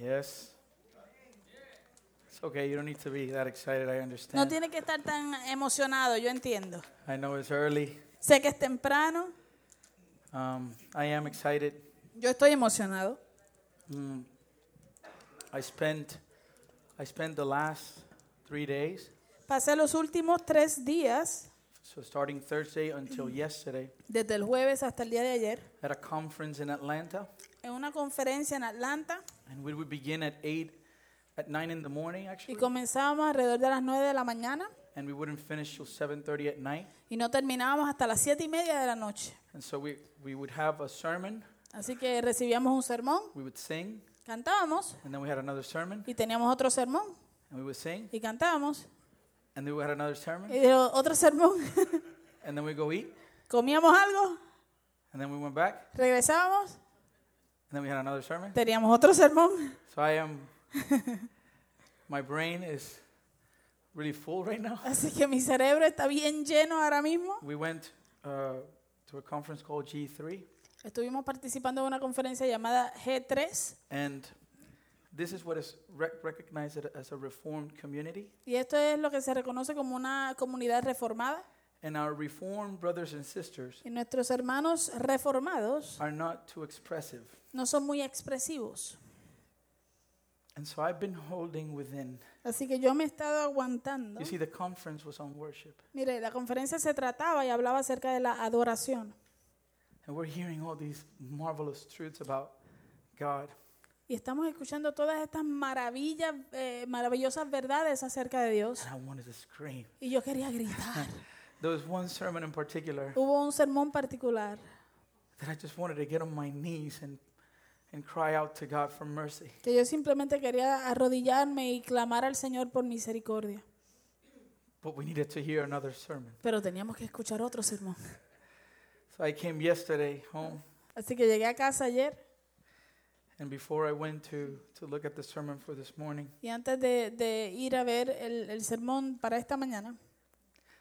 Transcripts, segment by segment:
Yes. It's okay. You don't need to be that excited. I No understand. tiene que estar tan emocionado, yo entiendo. I know it's early. Sé que es temprano, Um, I am excited. yo estoy emocionado. Mm. I spent I spent the last three days, Pasé los últimos tres días, so starting Thursday until yesterday, desde el jueves hasta el día de ayer, at a conference in Atlanta, en una conferencia en Atlanta. And we would begin at eight, at nine in the morning y actually, comenzábamos alrededor de las 9 de la mañana. And we wouldn't finish till 7:30 at night. y no terminábamos hasta las siete y media de la noche. And so we we would have a sermon, Así que recibíamos un sermón, we would sing, cantábamos and then we had another sermon, y teníamos otro sermón. And we would sing, y cantábamos. And then we had another sermon, y otro sermón. and then we go eat, Comíamos algo, and then we went back, regresábamos, then we had another sermon. teníamos otro sermón. So I am, my brain is really full right now. Así que mi cerebro está bien lleno ahora mismo. We went uh, to a conference called G3, Estuvimos participando en una conferencia llamada G3 and this is what is rec- recognized as a reformed community. y esto es lo que se reconoce como una comunidad reformada. And our reformed brothers and sisters Y nuestros hermanos reformados are not too expressive. no son muy expresivos. And so I've been holding within. Así que yo me he estado aguantando. You see, the conference was on worship, Mire, la conferencia se trataba y hablaba acerca de la adoración. and we're hearing all these marvelous truths about God. Y estamos escuchando todas estas maravillas, eh, maravillosas verdades acerca de Dios. And I wanted to scream. Y yo quería gritar. There was one sermon in particular Hubo un sermón particular that I just wanted to get on my knees and, and cry out to God for mercy. que yo simplemente quería arrodillarme y clamar al Señor por misericordia. But we needed to hear another sermon. Pero teníamos que escuchar otro sermón. So I came yesterday home, Así que llegué a casa ayer and before I went to, to look at the sermon for this morning, y antes de, de ir a ver el, el sermón para esta mañana,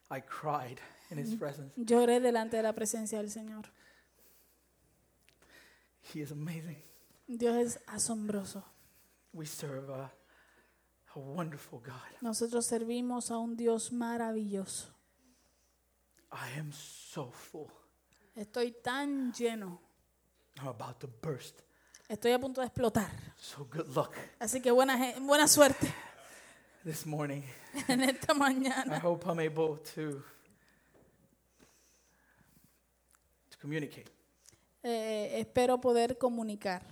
I cried in His presence. lloré delante de la presencia del Señor. He is amazing. Dios es asombroso. We serve a, a wonderful God. Nosotros servimos a un Dios maravilloso. I am so full. Estoy tan lleno. I'm about to burst. Estoy a punto de explotar. So good luck Así que buena, buena suerte this morning. en esta I hope I'm able to to communicate. Eh, espero poder comunicar.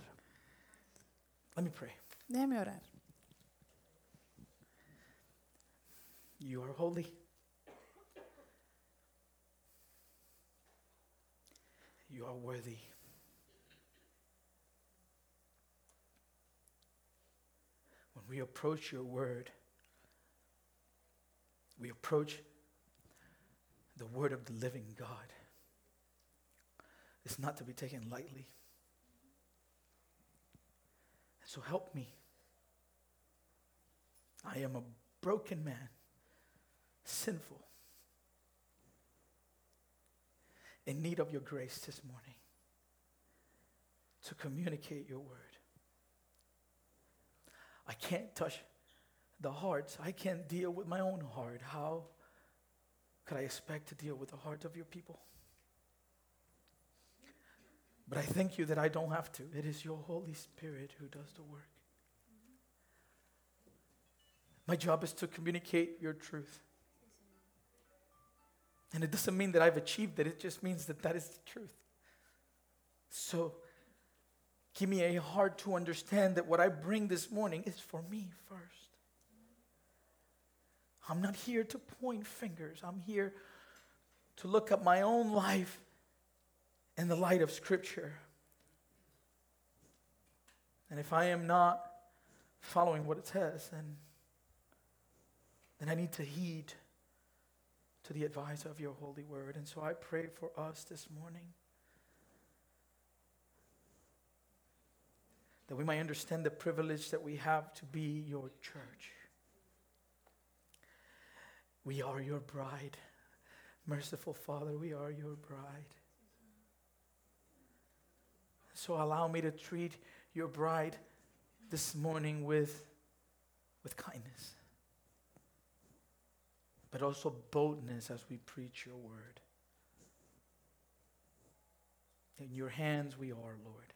Let me pray. Déjeme orar. You are holy. You are worthy. When we approach your word, we approach the word of the living God. It's not to be taken lightly. So help me. I am a broken man sinful, in need of your grace this morning to communicate your word. I can't touch the hearts. I can't deal with my own heart. How could I expect to deal with the heart of your people? But I thank you that I don't have to. It is your Holy Spirit who does the work. My job is to communicate your truth. And it doesn't mean that I've achieved it, it just means that that is the truth. So, give me a heart to understand that what I bring this morning is for me first. I'm not here to point fingers, I'm here to look at my own life in the light of Scripture. And if I am not following what it says, then, then I need to heed to the advice of your holy word. And so I pray for us this morning that we might understand the privilege that we have to be your church. We are your bride. Merciful Father, we are your bride. So allow me to treat your bride this morning with, with kindness, but also boldness as we preach your word. In your hands we are, Lord.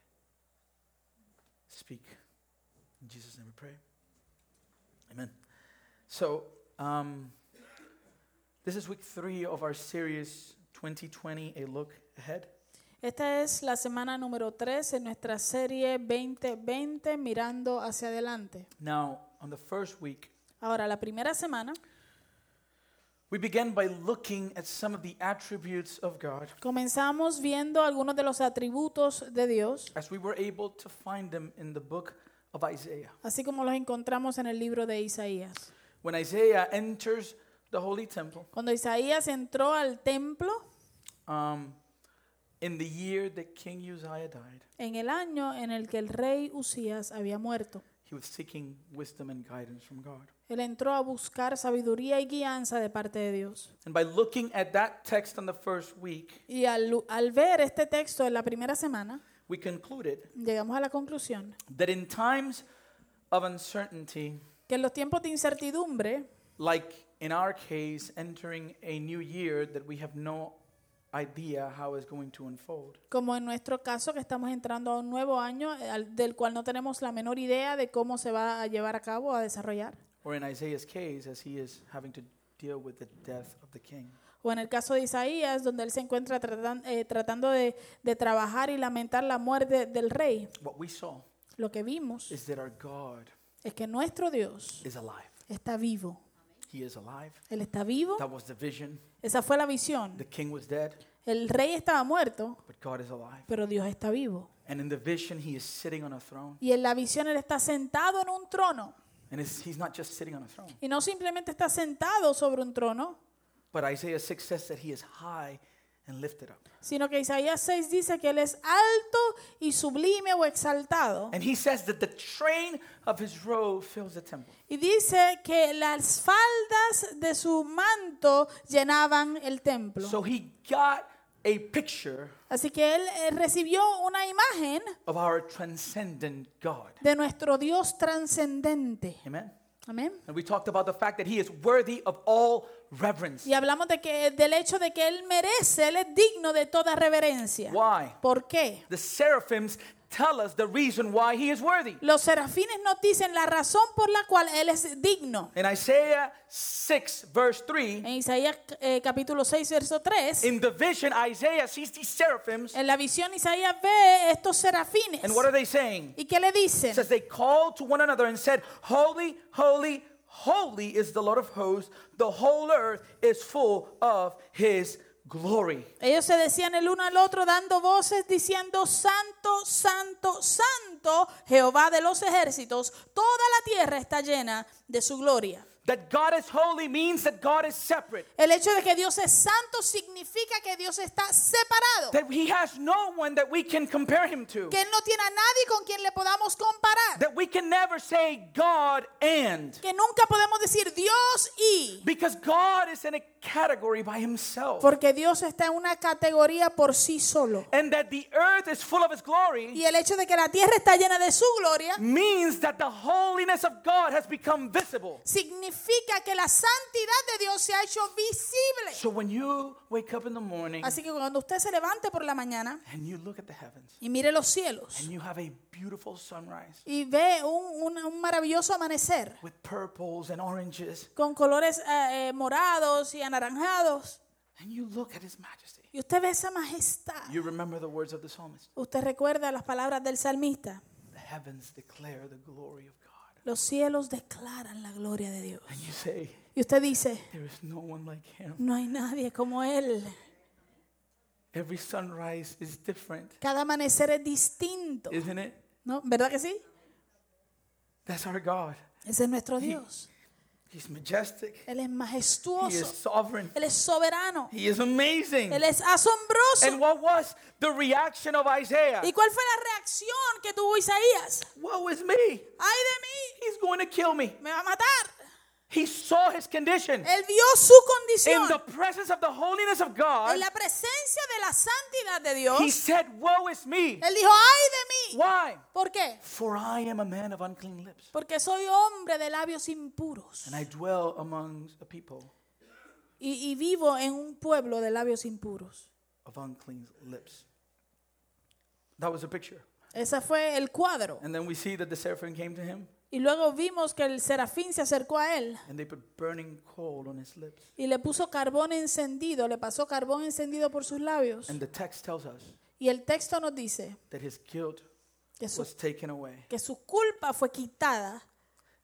Speak. In Jesus' name we pray. Amen. So, um, this is week three of our series 2020 A Look Ahead. Esta es la semana número 3 en nuestra serie 2020 Mirando hacia adelante. Now, on the first week, Ahora, la primera semana we began by looking at some of the attributes of God comenzamos viendo algunos de los atributos de Dios, as we were able to find them in the book of Isaiah. así como los encontramos en el libro de Isaías. When Isaiah enters the holy temple Cuando Isaías entró al templo um, in the year that King Uzziah died, en el año en el que el rey Usías había muerto, he was seeking wisdom and guidance from God. él entró a buscar sabiduría y guianza de parte de Dios. And by looking at that text on the first week, Y al, al ver este texto en la primera semana, we concluded llegamos a la conclusión that in times of uncertainty, que en los tiempos de incertidumbre, like in our case, entering a new year that we have no idea how it's going to unfold, como en nuestro caso que estamos entrando a un nuevo año eh, al- del cual no tenemos la menor idea de cómo se va a llevar a cabo, a desarrollar. or in Isaiah's case, as he is having to deal with the death of the king. O en el caso de Isaías, donde él se encuentra tratan- eh, tratando de, de trabajar y lamentar la muerte del rey, What we saw lo que vimos is that our God es que nuestro Dios is alive. está vivo. He is alive. Él está vivo. That was the vision. Esa fue la visión. The king was dead, El rey estaba muerto, but God is alive. pero Dios está vivo. And in the vision, he is sitting on a throne. Y en la visión él está sentado en un trono. And it's, he's not just sitting on a throne, Y no simplemente está sentado sobre un trono, but Isaiah 6 says that he is high and lifted up. sino que Isaías 6 dice que él es alto y sublime o exaltado. And he says that the train of his robe fills the temple. Y dice que las faldas de su manto llenaban el templo. So he got a picture Así que él eh, recibió una imagen of our transcendent God. de nuestro Dios trascendente. Amen. Amén. And we talked about the fact that he is worthy of all reverence. Y hablamos de que del hecho de que él merece, él es digno de toda reverencia. Why? ¿Por qué? The seraphims tell us the reason why he is worthy. Los serafines nos dicen la razón por la cual él es digno. In Isaiah 6, verse 3, En Isaías eh, capítulo 6, verso 3, in the vision, Isaiah sees these seraphims, en la visión Isaías ve estos serafines. and what are they saying? ¿Y qué le It dicen? says they called to one another and said, Holy, holy, holy is the Lord of hosts. The whole earth is full of his glory. Ellos se decían el uno al otro dando voces diciendo, Santo, Santo, Santo, Jehová de los ejércitos, toda la tierra está llena de su gloria. That God is holy means that God is separate. El hecho de que Dios es santo significa que Dios está separado, That he has no one that we can compare him to. que Él no tiene a nadie con quien le podamos comparar, That we can never say God and. que nunca podemos decir Dios y, Because God is in a category by himself. porque Dios está en una categoría por sí solo. And that the earth is full of his glory Y el hecho de que la tierra está llena de su gloria means that the holiness of God has become visible. significa que la santidad de Dios se ha hecho visible. So when you wake up in the morning Así que cuando usted se levante por la mañana and you look at the heavens y mire los cielos and you have a beautiful sunrise y ve un, un- un maravilloso amanecer with purples and oranges, con colores eh, eh, morados y anaranjados and you look at his majesty, y usted ve esa majestad, you remember the words of the psalmist. usted recuerda las palabras del salmista. The heavens declare the glory of God. Los cielos declaran la gloria de Dios. And you say, Y usted dice, There is no one like him. no hay nadie como Él. Every sunrise is different, Cada amanecer es distinto. isn't it? ¿No? ¿Verdad que sí? That's our God. Ese es nuestro Dios. He's majestic, Él es majestuoso. He is sovereign, Él es soberano. He is amazing. Él es asombroso. And what was the reaction of Isaiah? ¿Y cuál fue la reacción que tuvo Isaías? Woe is me. ¡Ay de mí! He's going to kill me. ¡Me va a matar! He saw his condition Él vio su condición. in the presence of the holiness of God. en la presencia de la santidad de Dios. He said, Woe is me. Él dijo, ay de mí. Why? ¿Por qué? For I am a man of unclean lips, Porque soy hombre de labios impuros and I dwell among a people y, y vivo en un pueblo de labios impuros. of unclean lips. That was a picture. Ese fue el cuadro. And then we see that the seraphim came to him, Y luego vimos que el serafín se acercó a él and they put burning coal on his lips. y le puso carbón encendido, le pasó carbón encendido por sus labios. And the text tells us Y el texto nos dice that his guilt que su, was taken away que su culpa fue quitada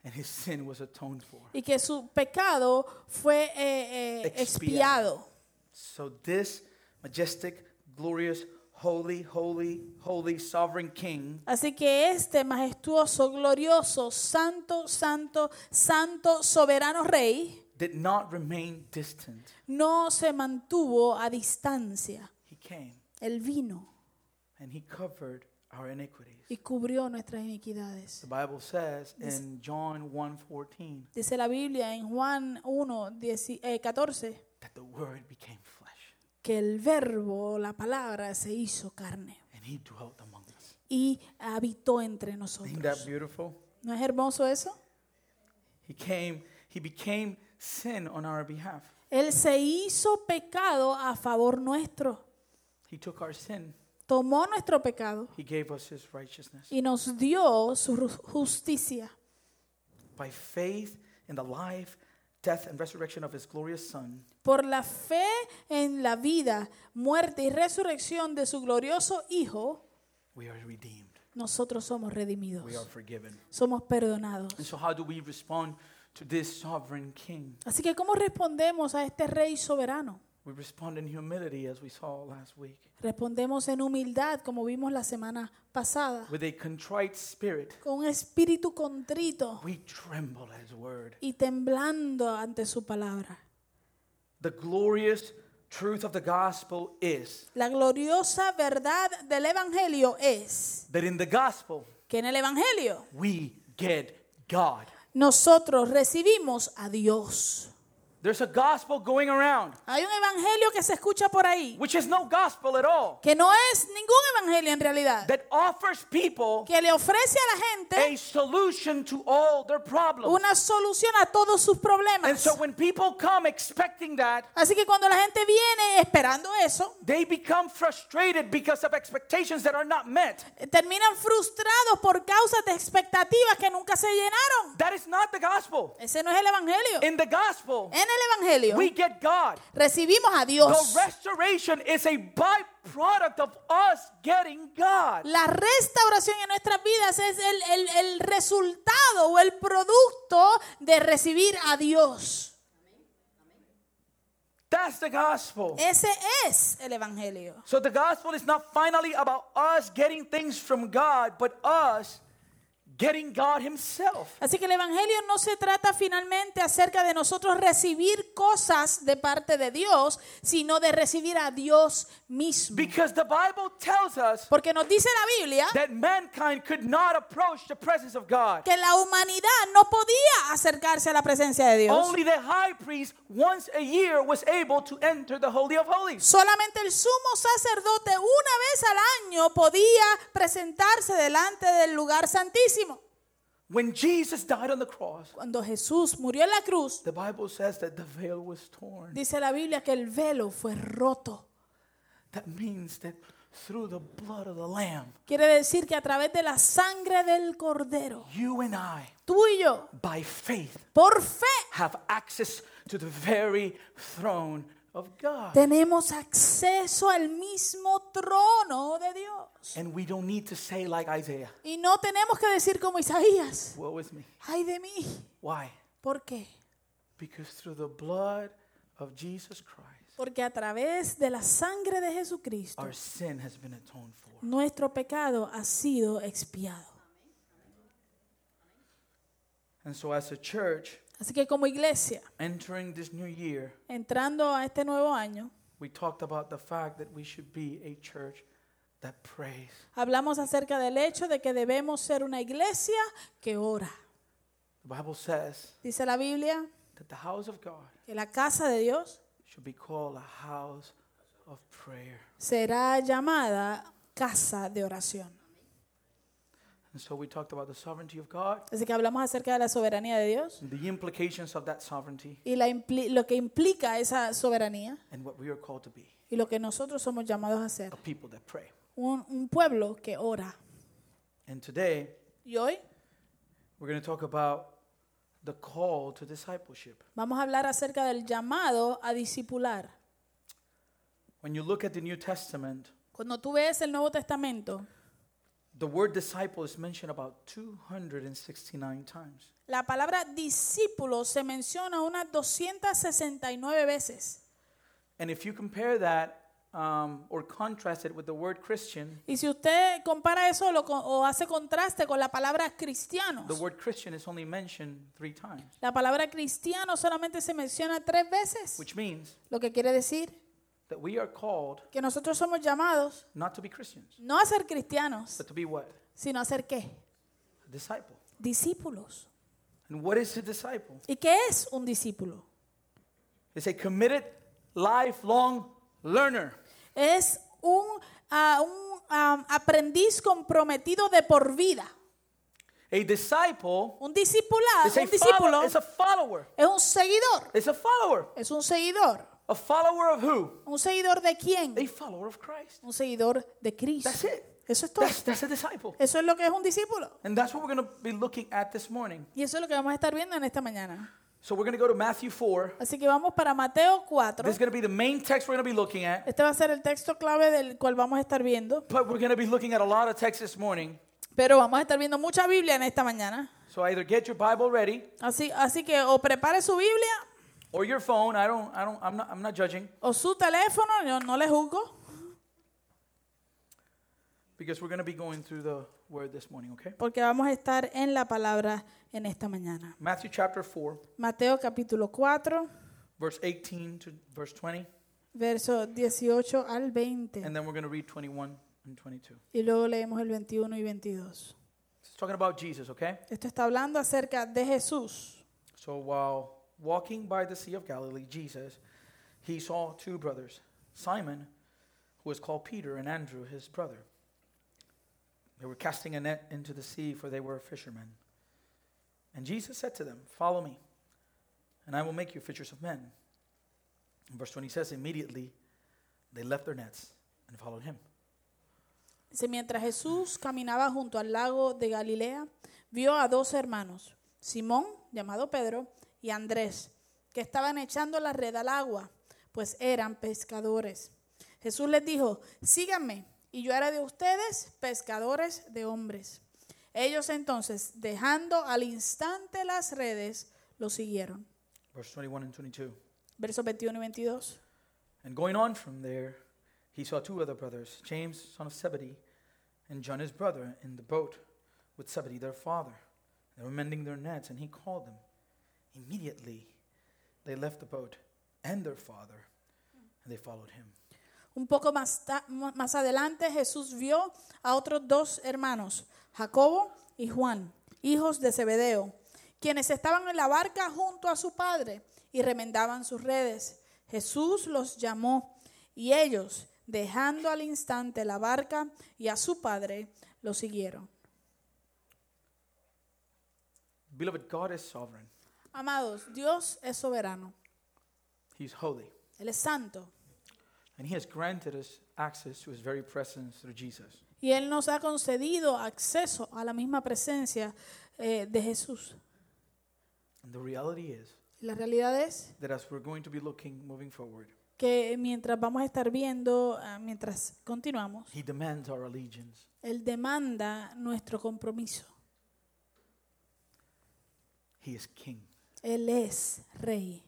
and his sin was atoned for. y que su pecado fue eh, eh, Expiado. expiado. So, this majestic, glorious, holy, holy, holy, sovereign king Así que este majestuoso, glorioso, santo, santo, santo, soberano rey did not remain distant. no se mantuvo a distancia. He came Él vino and he covered our iniquities. y cubrió nuestras iniquidades. The Bible says in John 1:14 Dice la Biblia en Juan 1, 10 eh, 14 that the word became que el verbo, la palabra, se hizo carne and he dwelt among us. y habitó entre Isn't that nosotros. beautiful? ¿No es hermoso eso? He came, he became sin on our behalf. Él se hizo pecado a favor nuestro. He took our sin. Tomó nuestro pecado He gave us his righteousness. y nos dio su ru- justicia. By faith in the life, death, and resurrection of his glorious Son, Por la fe en la vida, muerte y resurrección de su glorioso Hijo, we are redeemed. nosotros somos redimidos. We are forgiven. Somos perdonados. And so, how do we respond to this sovereign King? Así que, ¿cómo respondemos a este Rey soberano? We respond in humility, as we saw last week, Respondemos en humildad, como vimos la semana pasada, with a contrite spirit. con un espíritu contrito We tremble at his word. y temblando ante su palabra. The glorious truth of the gospel is La gloriosa verdad del Evangelio es that in the gospel, que en el Evangelio we get God. nosotros recibimos a Dios. There's a gospel going around, Hay un Evangelio que se escucha por ahí, which is no gospel at all, que no es ningún Evangelio en realidad, that offers people que le ofrece a la a gente solution to all their problems. una solución a todos sus And problemas. so when people come expecting that, Así que cuando la gente viene esperando eso, they become frustrated because of expectations that are not met. terminan frustrados por causa de expectativas que nunca se llenaron. That is not the gospel. Ese no es el Evangelio. In the gospel, En el Evangelio we get God. recibimos a The Dios. restoration is a byproduct of us getting God. La restauración en nuestras vidas es el, el- el resultado o el producto de recibir a Dios. That's the gospel. Ese es el Evangelio. So the gospel is not finally about us getting things from God, but us getting God Himself. Así que el Evangelio no se trata finalmente acerca de nosotros recibir cosas de parte de Dios, sino de recibir a Dios mismo. Because the Bible tells us Porque nos dice la Biblia that mankind could not approach the presence of God. que la humanidad no podía acercarse a la presencia de Dios. Only the high priest once a year was able to enter the Holy of Holies. Solamente el sumo sacerdote una vez al año podía presentarse delante del lugar santísimo. When Jesus died on the cross, Cuando Jesús murió en la cruz, the Bible says that the veil was torn. dice la Biblia que el velo fue roto. That means that through the blood of the Lamb, Quiere decir que a través de la sangre del cordero, you and I, tú y yo, by faith, por fe, have access to the very throne of God. tenemos acceso al mismo trono de Dios. And we don't need to say like Isaiah, Y no tenemos que decir como Isaías, woe is me. ay de mí. Why? ¿Por qué? Because through the blood of Jesus Christ, Porque a través de la sangre de Jesucristo, our sin has been atoned for. nuestro pecado ha sido expiado. And so, as a church, Así que como iglesia, entering this new year, entrando a este nuevo año, we talked about the fact that we should be a church that prays. hablamos acerca del hecho de que debemos ser una iglesia que ora. The Bible says Dice la Biblia that the house of God que la casa de Dios should be called a house of prayer. será llamada casa de oración. And so we talked about the sovereignty of God Así que hablamos acerca de la soberanía de Dios and the implications of that sovereignty y la impli- lo que implica esa soberanía and what we are called to be y lo que nosotros somos llamados a hacer. a people that pray. Un, un pueblo que ora. And today Y hoy we're going to talk about the call to discipleship. vamos a hablar acerca del llamado a discipular. When you look at the New Testament, Cuando tú ves el Nuevo Testamento, the word disciple is mentioned about 269 times. la palabra discípulo se menciona unas 269 veces. And if you compare that um, or contrast it with the word Christian, Y si usted compara eso lo o hace contraste con la palabra cristianos, the word Christian is only mentioned three times, la palabra cristiano solamente se menciona tres veces, which means lo que quiere decir that we are called que nosotros somos llamados not to be Christians, no a ser cristianos, but to be what? sino a ser qué? A disciple. Discípulos. And what is a disciple? ¿Y qué es un discípulo? It's a committed, lifelong learner. Es un, ah, un aprendiz comprometido de por vida. A disciple Un discipulado, un discípulo follow, is a follower. es un seguidor. It's a follower. Es un seguidor. A follower of who? ¿Un seguidor de quién? A follower of Christ. Un seguidor de Cristo. That's it. Eso es todo. That's, that's a disciple. Eso es lo que es un discípulo. And that's what we're going to be looking at this morning. Y eso es lo que vamos a estar viendo en esta mañana. So we're going to go to Matthew 4. Así que vamos para Mateo 4. This is going to be the main text we're going to be looking at. Este va a ser el texto clave del cual vamos a estar viendo. But we're going to be looking at a lot of texts this morning. Pero vamos a estar viendo mucha Biblia en esta mañana. So either get your Bible ready Así, así que o prepare su Biblia or your phone. I don't, I don't, I'm not, I'm not judging o su teléfono. Yo no le juzgo. because we're going to be going through the word this morning, okay? Porque vamos a estar en la palabra en esta mañana. Matthew chapter 4, Mateo capítulo 4, verse 18 to verse 20. verso 18 al 20. And then we're going to read 21 and 22. Y luego leemos el 21 y 22. It's talking about Jesus, okay? Esto está hablando acerca de Jesús. So while walking by the Sea of Galilee, Jesus, he saw two brothers, Simon, who was called Peter, and Andrew, his brother. They were casting a net into the sea, for they were fishermen. And Jesus said to them, Follow me, and I will make you fishers of men. And verse 20 says, Immediately they left their nets and followed him. Dice, mientras Jesús caminaba junto al lago de Galilea, vio a dos hermanos, Simón, llamado Pedro, y Andrés, que estaban echando la red al agua, pues eran pescadores. Jesús les dijo, síganme, y yo haré de ustedes pescadores de hombres. Ellos entonces, dejando al instante las redes, lo siguieron. Verse 21 and 22. Versos 21 y 22. And going on from there, he saw two other brothers, James, son of Zebedee, and John, his brother, in the boat with Zebedee, their father. They were mending their nets, and he called them. Immediately, they left the boat and their father, and they followed him. Un poco más, más adelante Jesús vio a otros dos hermanos, Jacobo y Juan, hijos de Zebedeo, quienes estaban en la barca junto a su padre y remendaban sus redes. Jesús los llamó y ellos, dejando al instante la barca y a su padre, lo siguieron. Beloved, God is sovereign. Amados, Dios es soberano, He's holy. Él es santo And He has granted us access to His very presence through Jesus. y Él nos ha concedido acceso a la misma presencia eh, de Jesús. And the reality is La realidad es that as we're going to be looking moving forward, que mientras vamos a estar viendo, ah, mientras continuamos, He demands our allegiance. Él demanda nuestro compromiso. He is King. Él es rey.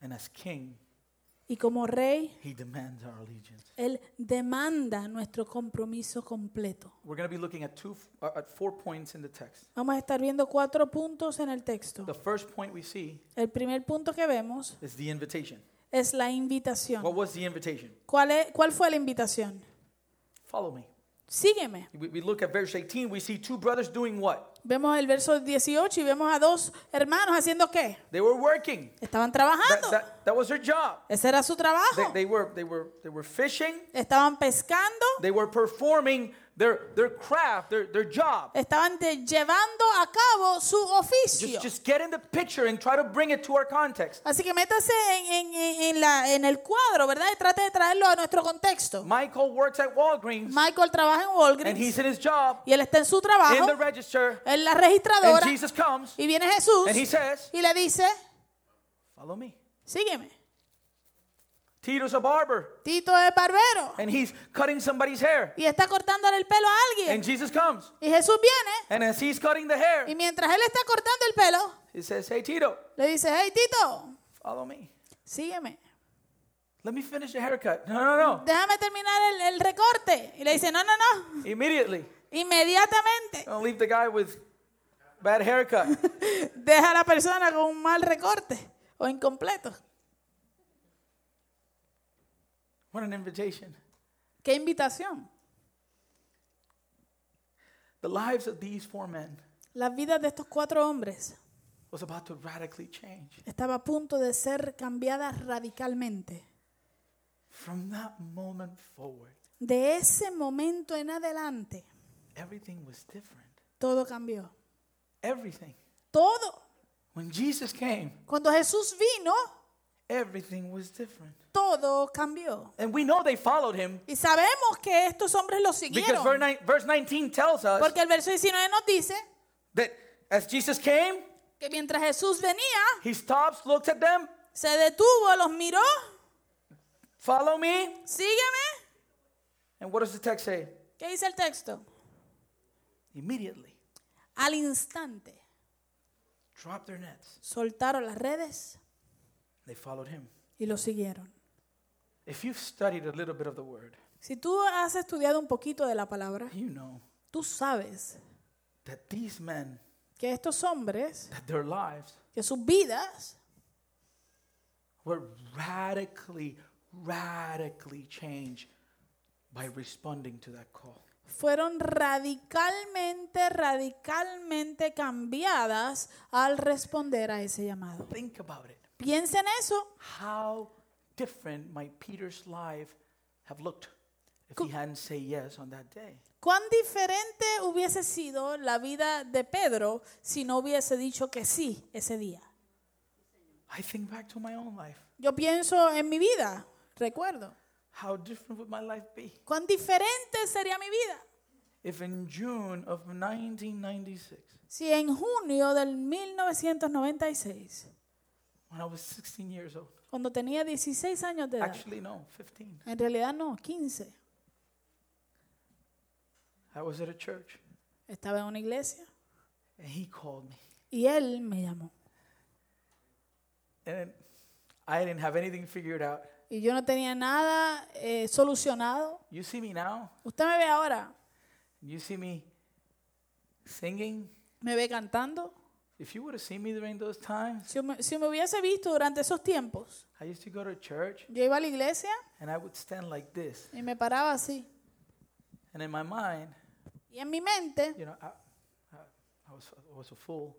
And as King, Y como rey, He demands our allegiance. Él demanda nuestro compromiso completo. We're going to be looking at two, uh, at four points in the text. Vamos a estar viendo cuatro puntos en el texto. The first point we see El primer punto que vemos is the invitation. es la invitación. What was the invitation? ¿Cuál, es- cuál fue la invitación? Follow me. Sígueme. We, we look at verse 18, we see two brothers doing what? Vemos el verso 18 y vemos a dos hermanos haciendo qué? They were working. Estaban trabajando. that, that was their job. Ese era su They, trabajo. they were they were they were fishing. Estaban pescando, They were performing their their craft, their their job. estaban de- llevando a cabo su oficio. Just just get in the picture and try to bring it to our context. Así que métase en, en- en- en la, en el cuadro, ¿verdad? Y trate de traerlo a nuestro contexto. Michael works at Walgreens Michael trabaja en and Walgreens he's in his job y él está en su in trabajo, the register en la and registradora, Jesus comes y viene Jesús and he says, y le dice, "Follow me." sígueme. Tito's a barber Tito es barbero and he's cutting somebody's hair. y está cortándole el pelo a alguien. And Jesus comes Y Jesús viene and as he's cutting the hair, y mientras él está cortando el pelo, he says, "Hey Tito, le dice, hey Tito, follow me. sígueme. Let me finish the haircut." No, no, no. Déjame terminar el, el recorte. Y le dice, no, no, no. Immediately. Inmediatamente Don't leave the guy with bad haircut. deja a la persona con un mal recorte o incompleto. What an invitation. Qué invitación. The lives of these four men Las vidas de estos cuatro hombres was about to radically change. estaba a punto de ser cambiadas radicalmente. From that moment forward, De ese momento en adelante, everything was different. todo cambió. Everything. Todo. When Jesus came, Cuando Jesús vino, everything was different. Todo cambió. And we know they followed him Y sabemos que estos hombres lo because siguieron. verse nine- verse 19 tells us Porque el verso 19 nos dice that as Jesus came, que mientras Jesús venía, he stops, looks at them, se detuvo, los miró, follow me. sígueme. And what does the text say? ¿Qué dice el texto? Immediately, Al instante drop their nets. soltaron las redes They followed him. y lo siguieron. If you've studied a little bit of the word, Si tú has estudiado un poquito de la palabra, you know tú sabes that these men, que estos hombres, that their lives que sus vidas were radically, radically changed by responding to that call. fueron radicalmente, radicalmente cambiadas al responder a ese llamado. Think about it. Piensa en eso. How different might Peter's life have looked if he hadn't said yes on that day? ¿Cuán diferente hubiese sido la vida de Pedro si no hubiese dicho que sí ese día? I think back to my own life. Yo pienso en mi vida, recuerdo. How different would my life be ¿Cuán diferente sería mi vida if in June of 1996, si en junio del 1996, when I was 16 years old, cuando tenía 16 años de edad, actually no, 15, en realidad no, 15, I was at a church estaba en una iglesia and he called me. y él me llamó. And I didn't have anything figured out. Y yo no tenía nada eh, solucionado. You see me now? Usted me ve ahora, You see me singing? me ve cantando. If you would have seen me during those times, Si me, si me hubiese visto durante esos tiempos, I used to go to church yo iba a la iglesia and I would stand like this. y me paraba así. And in my mind, Y en mi mente, you know, I, I, I, was, I was a fool.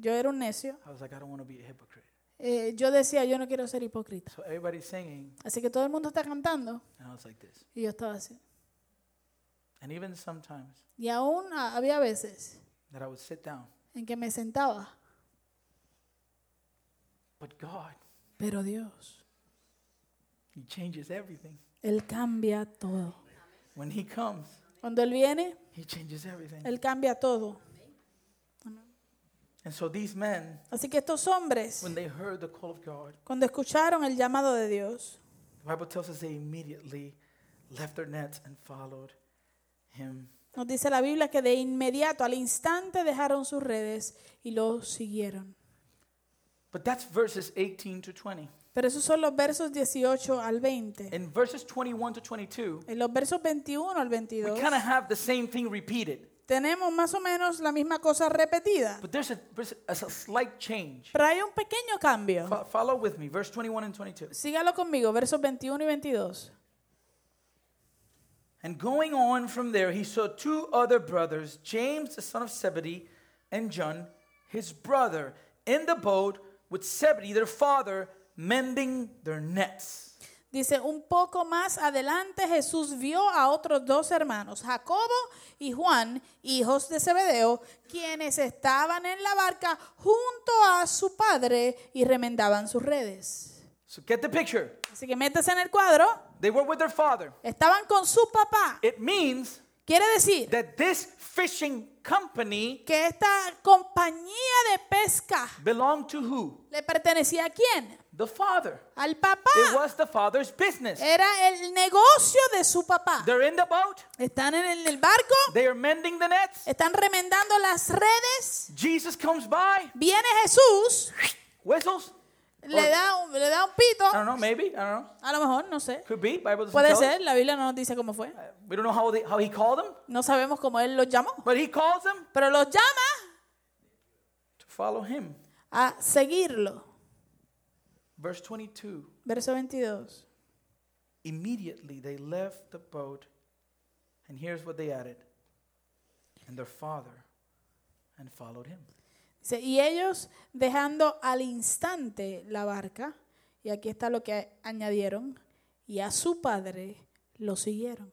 yo era un necio. I was like, I don't want to be a hypocrite. Eh, yo decía, yo no quiero ser hipócrita. So everybody's singing, Así que todo el mundo está cantando and I was like this. y yo estaba así. And even sometimes Y aún había veces that I would sit down. En que me sentaba, But God, pero Dios, He changes everything. Él cambia todo. When He comes, Cuando Él viene, He changes everything. Él cambia todo. And so these men, Así que estos hombres, when they heard the call of God, cuando escucharon el llamado de Dios, the Bible tells us they immediately left their nets and followed Him. Nos dice la Biblia que de inmediato, al instante, dejaron sus redes y lo siguieron. But that's verses 18 to 20. Pero esos son los versos 18 al 20. In verses 21 to 22, En los versos 21 al we 22 kind of have the same thing repeated. tenemos más o menos la misma cosa repetida. But there's a, there's a, a slight change. Pero hay un pequeño cambio. Fo- follow with me, verse 21 and 22. Sígalo conmigo, versos 21 y 22. And going on from there, he saw two other brothers, James the son of Zebedee, and John, his brother, in the boat with Zebedee, their father, mending their nets. Dice, un poco más adelante Jesús vio a otros dos hermanos, Jacobo y Juan, hijos de Zebedeo, quienes estaban en la barca junto a su padre y remendaban sus redes. So get the picture. Así que métese en el cuadro. They were with their father. Estaban con su papá. It means Quiere decir that this fishing company que esta compañía de pesca belonged to who? le pertenecía a quién? The father. Al It papá. was the father's business. Era el negocio de su papá. They're in the boat. Están en el barco, They are mending the nets. están remendando las redes. Jesus comes by, Viene Jesús, whistles. Le da un, le da un pito. I don't know, maybe. I don't know. A lo mejor, no sé. Could be. Bible doesn't Puede tell us. ser, la Biblia no nos dice cómo fue. We don't know how, they, how he called them, No sabemos cómo él los llamó. but he calls them Pero los llama to follow him. a seguirlo. Verse 22. Verso 22. Immediately they left the boat, and here's what they added and their father, and followed him. Y ellos dejando al instante la barca, y aquí está lo que añadieron, y a su padre lo siguieron.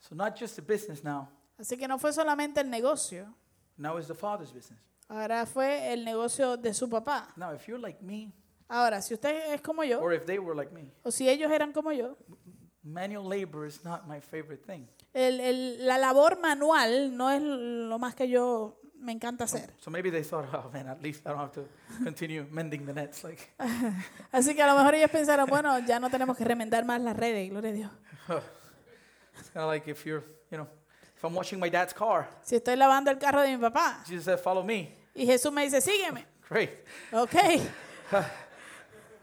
So, not just the business now, Así que no fue solamente el negocio, now it's the father's business. ahora fue el negocio de su papá. Now, if you're like me, Ahora, si usted es como yo, or if they were like me, o si ellos eran como yo, manual labor is not my favorite thing. El- el- la labor manual no es lo más que yo me encanta hacer. So maybe they thought, oh man, at least I don't have to continue mending the nets. Like, Así que a lo mejor ellos pensaron, bueno, ya no tenemos que remendar más las redes, gloria a Dios. it's kind of like if you're, you know, if I'm washing my dad's car, Si estoy lavando el carro de mi papá Jesus said, follow me. y Jesús me dice, sígueme, Great. ok,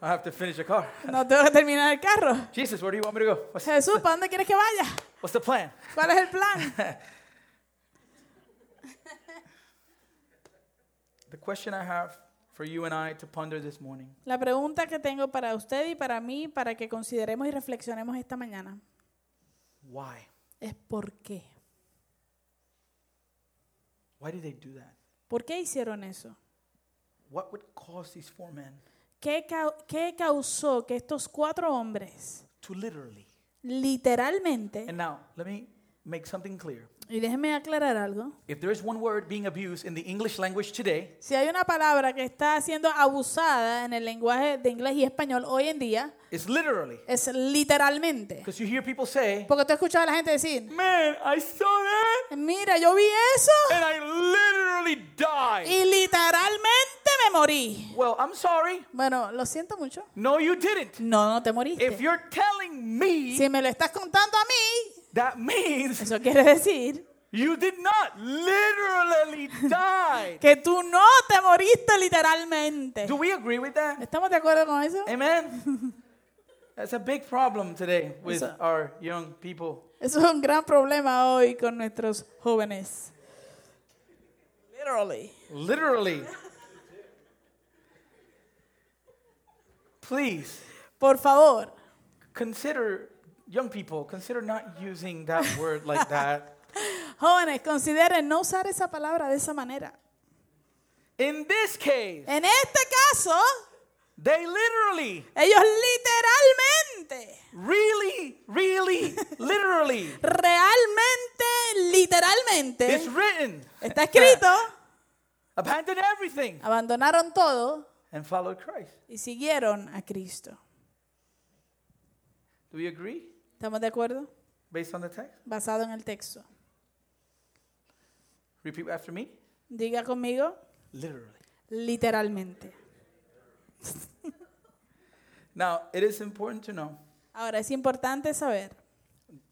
I have to finish the car. no tengo que terminar el carro. Jesus, where do you want me to go? What's, Jesús, ¿para dónde quieres que vaya? What's the plan? ¿Cuál es el plan? The question I have for you and I to ponder this morning La pregunta que tengo para usted y para mí, para que consideremos y reflexionemos esta mañana, why? es ¿por qué? Why did they do that? ¿Por qué hicieron eso? What would cause these four men ¿Qué, cau- qué causó que estos cuatro hombres, to literally? Literalmente, And now, let me make something clear. y déjenme aclarar algo, If there is one word being abused in the English language today, si hay una palabra que está siendo abusada en el lenguaje de inglés y español hoy en día, it's literally. es literalmente. Because you hear people say, Porque tú has escuchado a la gente decir, Man, I saw that mira, yo vi eso and I literally died. y literalmente me morí. Well, I'm sorry. Bueno, lo siento mucho. No, you didn't. No, no te If moriste. you're telling me, Si me lo estás contando a mí, that means eso quiere decir you did not literally die. que tú no te moriste literalmente. Do we agree with that? ¿Estamos de acuerdo con eso? Amen. That's a big problem today with Eso- our young people. Eso es un gran problema hoy con nuestros jóvenes. Literally. Literally. Please Por favor, consider, young people, consider not using that word like that. jóvenes, consideren no usar esa palabra de esa manera. In this case, En este caso, they literally, ellos literalmente, really, really, literally, realmente, literalmente, it's written, está escrito, abandoned everything abandonaron todo and followed Christ. y siguieron a Cristo. Do we agree ¿Estamos de acuerdo? based on the text? Basado en el texto. Repeat after me. Diga conmigo, Literally. literalmente. Now, it is important to know, Ahora, es importante saber,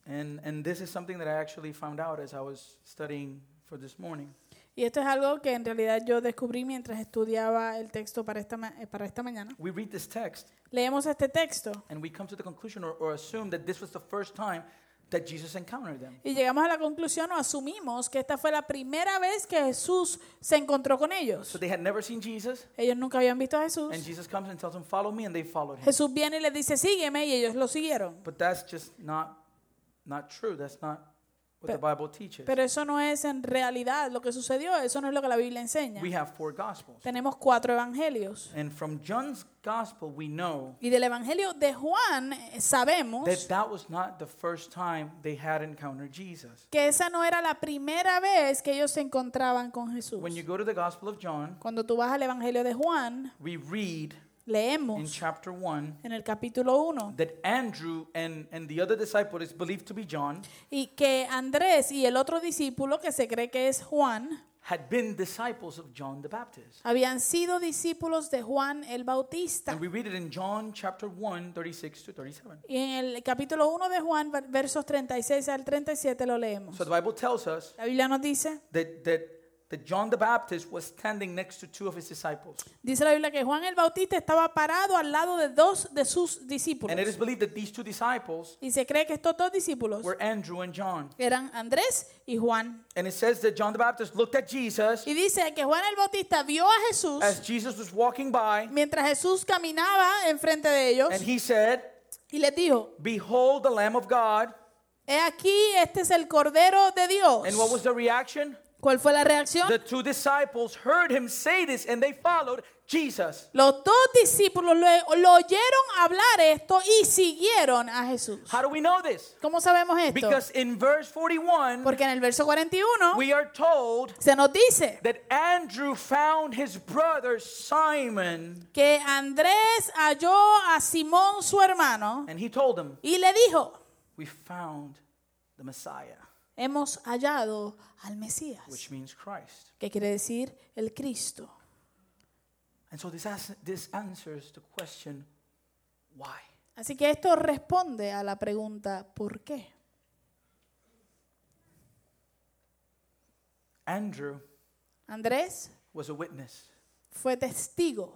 and, and this is something that I actually found out as I was studying for this morning. Y esto es algo que en realidad yo descubrí mientras estudiaba el texto para esta, ma- eh, para esta mañana. We read this text Leemos este texto and we come to the conclusion or, or assume that this was the first time that Jesus encountered them. y llegamos a la conclusión o asumimos que esta fue la primera vez que Jesús se encontró con ellos. So they had never seen Jesus, Ellos nunca habían visto a Jesús. and Jesus comes and tells them, Follow me, and they followed him. Jesús viene y les dice, sígueme, y ellos lo siguieron. But that's just not, not true. That's not what the Bible teaches. Pero eso no es en realidad lo que sucedió, eso no es lo que la Biblia enseña. We have four gospels. Tenemos cuatro evangelios. And from John's gospel, we know Y del evangelio de Juan eh, sabemos that that was not the first time they had encountered Jesus. que esa no era la primera vez que ellos se encontraban con Jesús. When you go to the Gospel of John, Cuando tú vas al evangelio de Juan, we read in leemos chapter 1 en el capítulo 1 that Andrew and, and the other disciple is believed to be John y que Andrés y el otro discípulo que se cree que es Juan had been disciples of John the Baptist. habían sido discípulos de Juan el Bautista. And we read it in John chapter 1, 36 to 37. Y en el capítulo 1 de Juan, ver- versos 36 al 37 lo leemos. So the Bible tells us La Biblia nos dice, that, that, that John the Baptist was standing next to two of his disciples. dice la Biblia que Juan el Bautista estaba parado al lado de dos de sus discípulos. And it is believed that these two disciples Y se cree que estos dos discípulos were Andrew and John. eran Andrés y Juan. And it says that John the Baptist looked at Jesus Y dice que Juan el Bautista vio a Jesús as Jesus was walking by, mientras Jesús caminaba enfrente de ellos and he said, y les dijo, Behold the Lamb of God. he aquí, este es el Cordero de Dios. And what was the reaction? ¿Cuál fue la reacción? The two disciples heard him say this and they followed Jesus. Los dos discípulos lo, lo oyeron hablar esto y siguieron a Jesús. How do we know this? ¿Cómo sabemos esto? Because in verse 41, Porque en el verso 41 we are told se nos dice that Andrew found his brother Simon que Andrés halló a Simón su hermano and he told him, y le dijo, We found the Messiah, hemos hallado al Mesías, which means Christ. que quiere decir el Cristo. And so this, as- this answers the question, why? Así que esto responde a la pregunta ¿por qué? Andrew Andrés was a witness fue testigo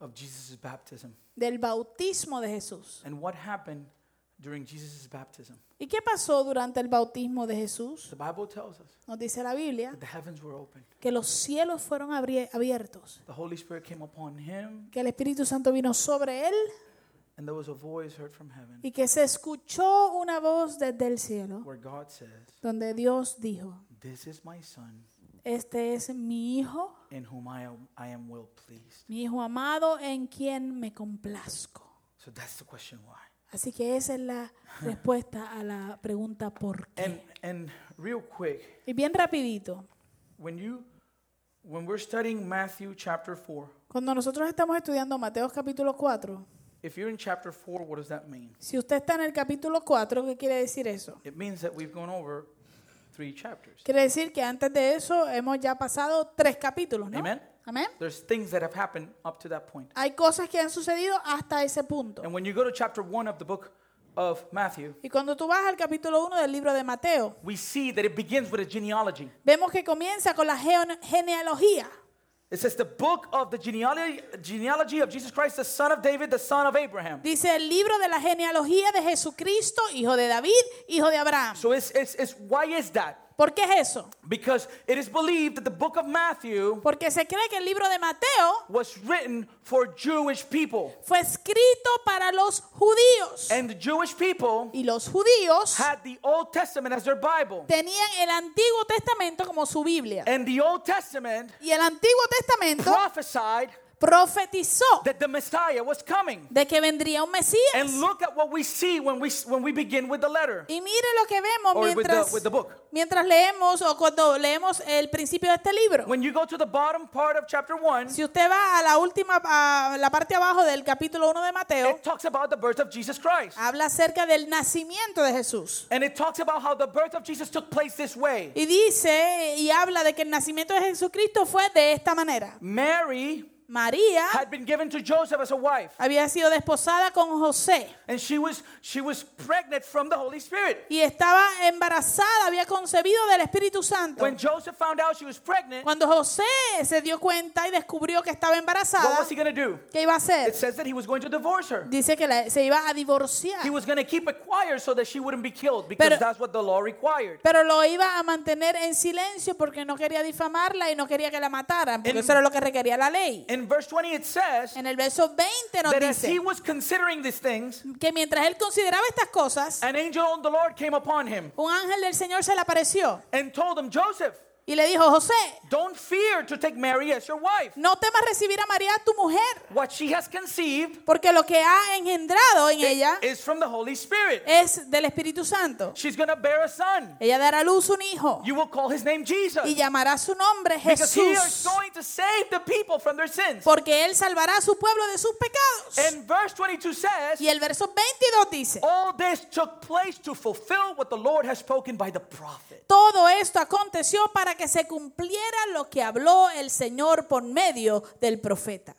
of Jesus' baptism. del bautismo de Jesús. And what happened during Jesus' baptism? ¿Y qué pasó durante el bautismo de Jesús? The Bible tells us Nos dice la Biblia that the heavens were opened. que los cielos fueron abri- abiertos, The Holy Spirit came upon him, que el Espíritu Santo vino sobre él and there was a voice heard from heaven y que se escuchó una voz desde el cielo where God says, donde Dios dijo, This is my son este es mi hijo, in whom I am, I am well pleased. mi hijo amado en quien me complazco. So that's the question why. Así que esa es la respuesta a la pregunta ¿por And qué? and real quick, Y bien rapidito, when you when we're studying Matthew chapter 4, cuando nosotros estamos estudiando Mateo capítulo 4, if you're in chapter 4, what does that mean? si usted está en el capítulo 4, ¿qué quiere decir eso? It means that we've gone over three chapters. Quiere decir que antes de eso hemos ya pasado tres capítulos, ¿no? Amen. Amén. There's things that have happened up to that point. Hay cosas que han sucedido hasta ese punto. And when you go to chapter 1 of the book of Matthew, Y cuando tú vas al capítulo 1 del libro de Mateo, we see that it begins with a genealogy. vemos que comienza con la geo- genealogía. It says the book of the genealogy, genealogy of Jesus Christ, the son of David, the son of Abraham. Dice el libro de la genealogía de Jesucristo, hijo de David, hijo de Abraham. So it's, it's, it's why is that? ¿Por qué es eso? Because it is believed that the book of Matthew Porque se cree que el libro de Mateo was written for Jewish people. fue escrito para los judíos. And the Jewish people Y los judíos had the Old Testament as their Bible. tenían el Antiguo Testamento como su Biblia. And the Old Testament Y el Antiguo Testamento prophesied profetizó that the Messiah was coming. de que vendría un Mesías. And look at what we see when we when we begin with the letter Y mire lo que vemos or with the, mientras, with the book. mientras leemos o cuando leemos el principio de este libro. When you go to the bottom part of chapter 1, Si usted va a la última, a la parte abajo del capítulo 1 de Mateo, it talks about the birth of Jesus Christ. habla acerca del nacimiento de Jesús. And it talks about how the birth of Jesus took place this way. Y dice y habla de que el nacimiento de Jesucristo fue de esta manera. Mary María had been given to Joseph as a wife, había sido desposada con José and she was she was pregnant from the Holy Spirit. y estaba embarazada, había concebido del Espíritu Santo. When Joseph found out she was pregnant, Cuando José se dio cuenta y descubrió que estaba what embarazada, was he do? ¿qué iba a hacer? It says that he was going to divorce her. Dice que la- se iba a divorciar, He was going to keep it quiet so that she wouldn't be killed because Pero- that's what the law required. pero lo iba a mantener en silencio porque no quería difamarla y no quería que la mataran, porque eso era lo que requería la ley. In verse 20 it says En el verso 20 nos that as he was considering these things, que mientras él consideraba estas cosas, an angel of the Lord came upon him un ángel del Señor se le apareció and told him, Joseph, y le dijo, José, don't fear to take Mary as your wife. no temas recibir a María tu mujer, What she has conceived porque lo que ha engendrado en ella is from the Holy Spirit. es del Espíritu Santo. She's going to bear a son. Ella dará a luz un hijo You will call his name Jesus. y llamará su nombre Because he is Jesús, going to save the people from their sins. porque él salvará a su pueblo de sus pecados. And verse 22 says, Y el verso 22 dice, All this took place to fulfill what the Lord has spoken by the prophet. todo esto aconteció para que se cumpliera lo que habló el Señor por medio del profeta.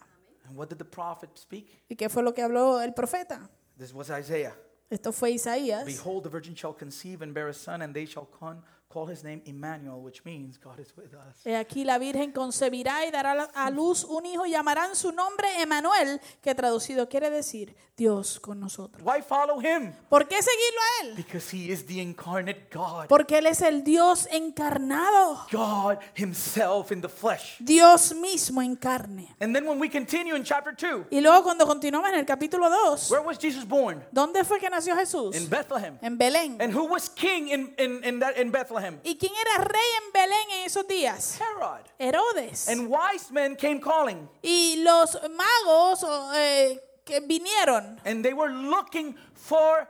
And what did the prophet speak? ¿Y qué fue lo que habló el profeta? This was Isaiah. Esto fue Isaías. Behold, the virgin shall conceive and bear a son, and they shall con- call his name Emmanuel, which means God is with us. He aquí la Virgen concebirá y dará a luz un hijo y llamarán su nombre Emanuel, que traducido quiere decir Dios con nosotros. Why follow him? ¿Por qué seguirlo a él? Because he is the incarnate God. Porque él es el Dios encarnado, God himself in the flesh. Dios mismo en carne. And then when we continue in chapter 2, Y luego cuando continuamos en el capítulo 2, where was Jesus born? ¿dónde fue que nació Jesús? In Bethlehem. En Belén. And who was king in, in, in, that, in Bethlehem? ¿Y quién era rey en Belén en esos días? Herod. Herodes. And wise men came calling, Y los magos eh, que vinieron and they were looking for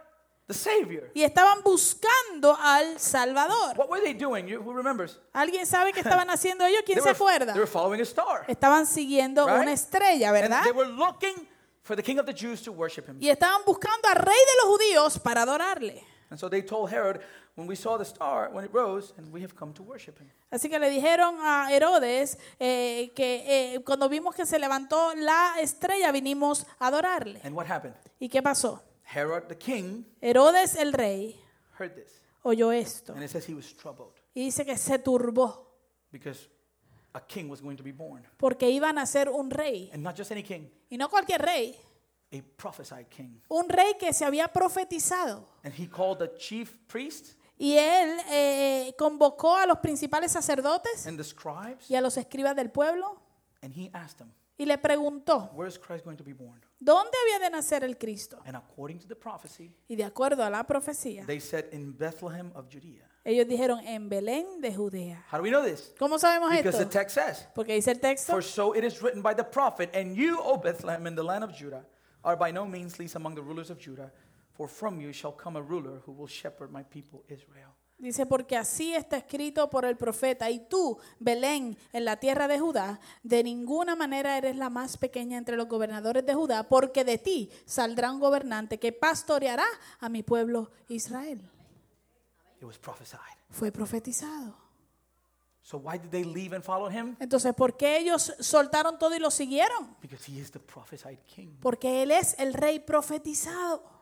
the Savior. y estaban buscando al Salvador. What were they doing? You, who remembers? ¿Alguien sabe qué estaban haciendo ellos? They ¿Quién se were, acuerda? they were following a star. Estaban siguiendo Right? una estrella, And ¿verdad? they were looking for the king of the Jews to worship him. Y estaban buscando al rey de los judíos para adorarle. And so they told Herod, when we saw the star, when it rose, and we have come to worship him. Así que le dijeron a Herodes eh, que eh, cuando vimos que se levantó la estrella vinimos a adorarle. And what happened? ¿Y qué pasó? Herod the king Herodes el rey heard this. oyó esto And it says he was troubled y dice que se turbó because a king was going to be born. porque iban a ser un rey. And not just any king, Y no cualquier rey, a prophesied king. un rey que se había profetizado. And he called the chief priests Y él eh, convocó a los principales sacerdotes and the scribes, y a los escribas del pueblo and he asked them, y le preguntó, Where is Christ going to be born? ¿dónde había de nacer el Cristo? And according to the prophecy, Y de acuerdo a la profecía, they said in Bethlehem of Judea. ellos dijeron en Belén de Judea. How do we know this? ¿Cómo sabemos Because the esto? text says, Porque dice el texto, For so it is written by the prophet, and you, O Bethlehem, in the land of Judah, are by no means least among the rulers of Judah, for from you shall come a ruler who will shepherd my people Israel. dice, porque así está escrito por el profeta, y tú, Belén, en la tierra de Judá, de ninguna manera eres la más pequeña entre los gobernadores de Judá, porque de ti saldrá un gobernante que pastoreará a mi pueblo Israel. It was prophesied. Fue profetizado. So why did they leave and follow him? Entonces, ¿por qué ellos soltaron todo y lo siguieron? Because he is the prophesied king. Porque Él es el rey profetizado.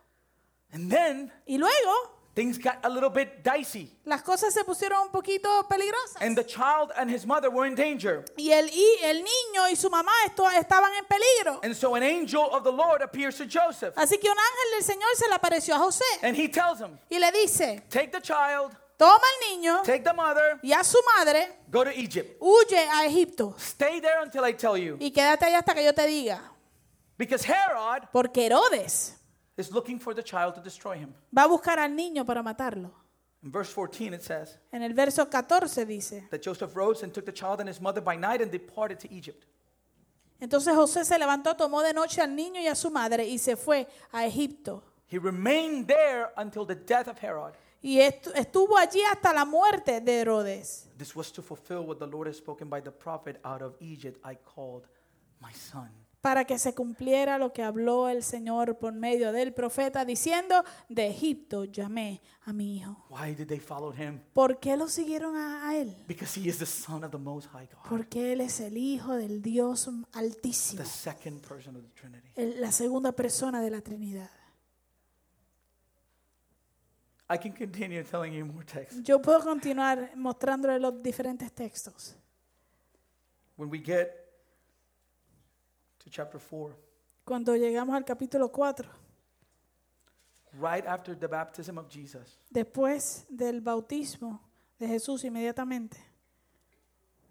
And then Y luego things got a little bit dicey, las cosas se pusieron un poquito peligrosas. and the child and his mother were in danger. Y el, y el niño y su mamá esto- estaban en peligro. And so an angel of the Lord appears to Joseph, Así que un ángel del Señor se le apareció a José and he tells him, y le dice, Take the child, toma al niño take the mother, y a su madre, go to Egypt. huye a Egipto Stay there until I tell you. y quédate ahí hasta que yo te diga. Because Herod Porque Herodes is looking for the child to destroy him. va a buscar al niño para matarlo. In verse 14, it says En el verso 14 dice, that Joseph rose and took the child and his mother by night and departed to Egypt. entonces José se levantó, tomó de noche al niño y a su madre y se fue a Egipto. He remained there until the death of Herod. Y estu- estuvo allí hasta la muerte de Herodes. This was to fulfill what the Lord has spoken by the prophet out of Egypt I called my son. Para que se cumpliera lo que habló el Señor por medio del profeta diciendo, de Egipto llamé a mi hijo. Why did they follow him? ¿Por qué lo siguieron a, a él? Because he is the son of the Most High God, Porque él es el hijo del Dios altísimo, the second person of the Trinity. el- la segunda persona de la Trinidad. I can continue telling you more texts. Yo puedo continuar mostrándole los diferentes textos. When we get to chapter 4, Cuando llegamos al capítulo 4, right after the baptism of Jesus, después del bautismo de Jesús inmediatamente,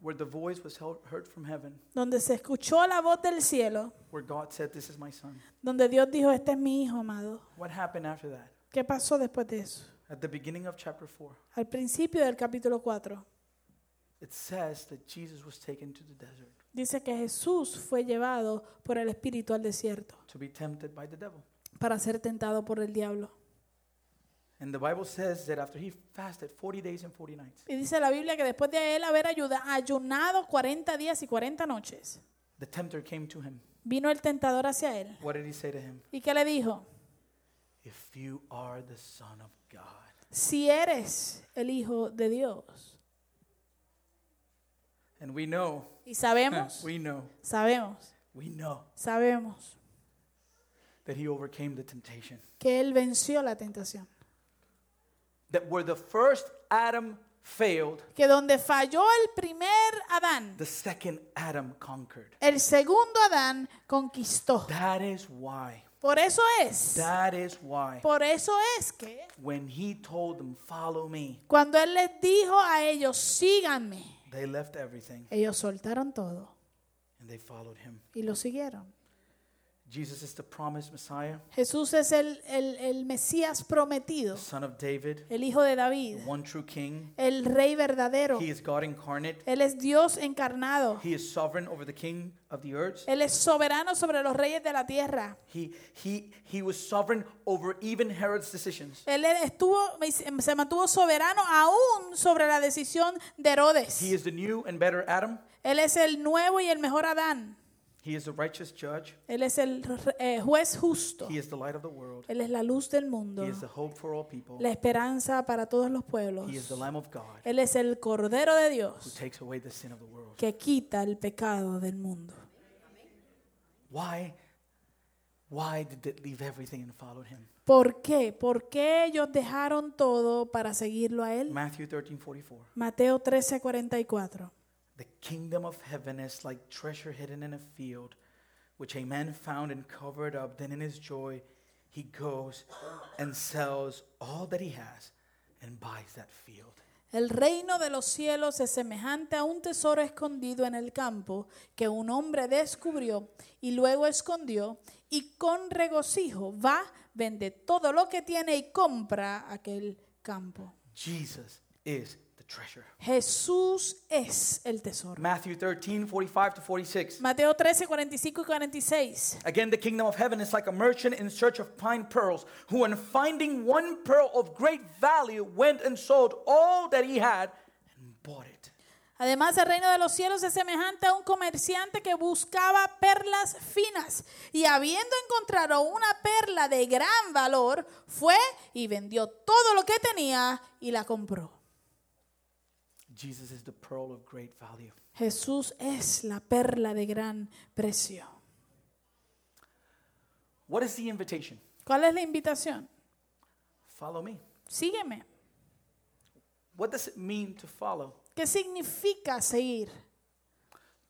where the voice was heard from heaven, donde se escuchó la voz del cielo, where God said, This is my son. donde Dios dijo, este es mi hijo amado. What happened after that? ¿Qué pasó después de eso? At the beginning of chapter 4, Al principio del capítulo 4, it says that Jesus was taken to the desert dice que Jesús fue llevado por el Espíritu al desierto to be tempted by the devil. para ser tentado por el diablo. And the Bible says that after he fasted 40 days and 40 nights, Y dice la Biblia que después de él haber ayuda- ayunado 40 días y 40 noches, the tempter came to him. vino el tentador hacia él. What did he say to him? ¿Y qué le dijo? If you are the Son of God. Si eres el Hijo de Dios. And we know, Y sabemos, we know, sabemos, we know sabemos that he overcame the temptation. que él venció la tentación. That where the first Adam failed, Que donde falló el primer Adán, the second Adam conquered. el segundo Adán conquistó. That is why, Por eso es, that is why, por eso es que when he told them, Follow me, cuando él les dijo a ellos, síganme, they left everything ellos soltaron todo and they followed him. y lo siguieron. Jesus is the promised Messiah, Jesús es el, el, el Mesías prometido, the son of David, el Hijo de David, the one true king. el Rey verdadero. He is God incarnate. Él es Dios encarnado. He is sovereign over the king of the earth. Él es soberano sobre los reyes de la tierra. He, he, he was sovereign over even Herod's decisions. Él estuvo, se mantuvo soberano aún sobre la decisión de Herodes. He is the new and better Adam. Él es el nuevo y el mejor Adán. He is the righteous judge. Él es el eh, juez justo. He is the light of the world. Él es la luz del mundo, He is the hope for all people. la esperanza para todos los pueblos. He is the Lamb of God Él es el Cordero de who Dios takes away the sin of the world. que quita el pecado del mundo. Why, why did they leave everything and followed him? ¿Por qué? ¿Por qué ellos dejaron todo para seguirlo a Él? Matthew 13, 44. Mateo 13, 44. The kingdom of heaven is like treasure hidden in a field, which a man found and covered up. Then in his joy, he goes and sells all that he has and buys that field. El reino de los cielos es semejante a un tesoro escondido en el campo que un hombre descubrió y luego escondió y con regocijo va, vende todo lo que tiene y compra aquel campo. Jesus is the treasure. Jesús es el tesoro. Matthew 13, 45 to 46. Mateo 13, 45 y 46. Again, the kingdom of heaven is like a merchant in search of fine pearls, who, when finding one pearl of great value, went and sold all that he had and bought it. Además, el reino de los cielos es semejante a un comerciante que buscaba perlas finas y habiendo encontrado una perla de gran valor, fue y vendió todo lo que tenía y la compró. Jesus is the pearl of great value. Jesús es la perla de gran precio. What is the invitation? ¿Cuál es la invitación? Follow me. Sígueme. What does it mean to follow? ¿Qué significa seguir?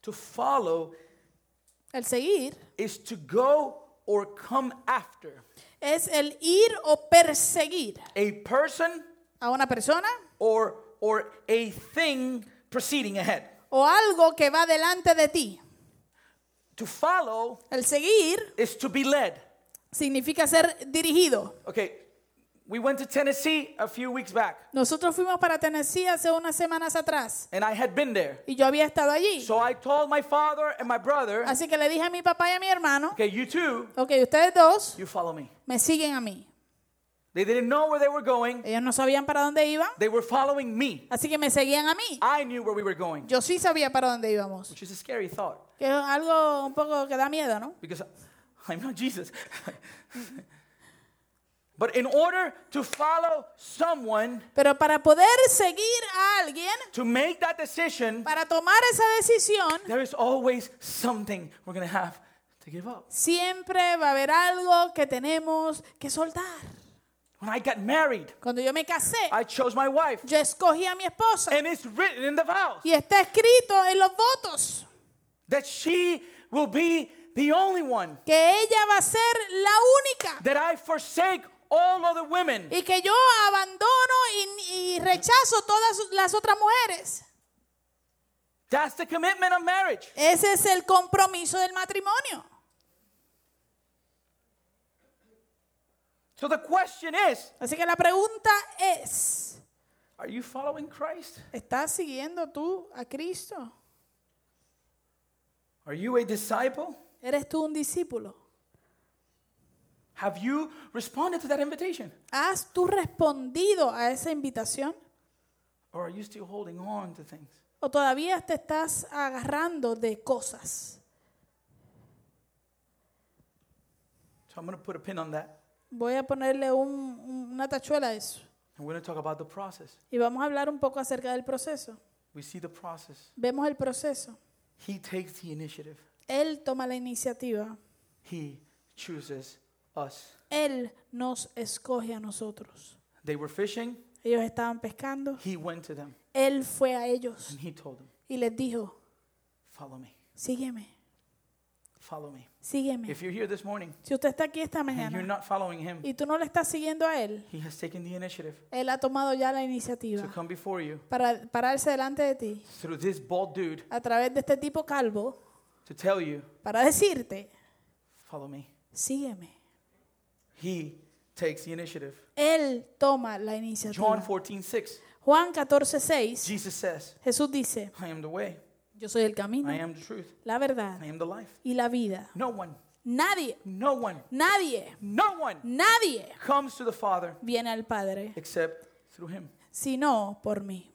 To follow El seguir is to go or come after es el ir o perseguir a person a una persona or, or a thing proceeding ahead. o algo que va delante de ti. To follow El seguir is to be led. significa ser dirigido. Okay, we went to Tennessee a few weeks back, Nosotros fuimos para Tennessee hace unas semanas atrás and I had been there. y yo había estado allí. So I told my father and my brother, Así que le dije a mi papá y a mi hermano, okay, you two, ok, ustedes dos you follow me. me siguen a mí. They didn't know where they were going, Ellos no sabían para dónde iban, they were following me. así que me seguían a mí. I knew where we were going, Yo sí sabía para dónde íbamos. which is a scary thought Que es algo un poco que da miedo, ¿no? because I'm not Jesus. but in order to follow someone, Pero para poder seguir a alguien, to make that decision, para tomar esa decisión, there is always something we're going to have to give up. siempre va a haber algo que tenemos que soltar. When I got married, Cuando yo me casé, I chose my wife, yo escogí a mi esposa and it's written in the vows y está escrito en los votos that she will be the only one, que ella va a ser la única that I forsake all other women. y que yo abandono y, y rechazo todas las otras mujeres. That's the commitment of marriage. Ese es el compromiso del matrimonio. So the question is Así que la pregunta es, are you following Christ? ¿estás siguiendo tú a Cristo? Are you a disciple? ¿Eres tú un discípulo? Have you responded to that invitation? ¿Has tú respondido a esa invitación? Or are you still holding on to things? ¿O todavía te estás agarrando de cosas? So I'm going to put a pin on that. Voy a ponerle un- un- una tachuela a eso. And we're going to talk about the process. Y vamos a hablar un poco acerca del proceso. We see the process. Vemos el proceso. He takes the initiative. Él toma la iniciativa. He chooses us. Él nos escoge a nosotros. They were fishing. Ellos estaban pescando. He went to them Él fue a ellos and he told them, y les dijo, Follow me. sígueme, Follow me. sígueme. If you're here this morning Si usted está aquí esta and you're mañana not following him, y tú no le estás siguiendo a Él, he has taken the initiative Él ha tomado ya la to iniciativa come before you para pararse delante de ti through this bald dude a través de este tipo calvo to tell you, para decirte, Follow me. sígueme. He takes the initiative. Él toma la John iniciativa. 14, 6, Juan 14, 6, Jesus says, Jesús dice, I am the way, yo soy el camino, I am the truth, la verdad I am the life. y la vida. No one, Nadie, no one, nadie, no one nadie comes to the Father viene al Padre except through him. sino por mí.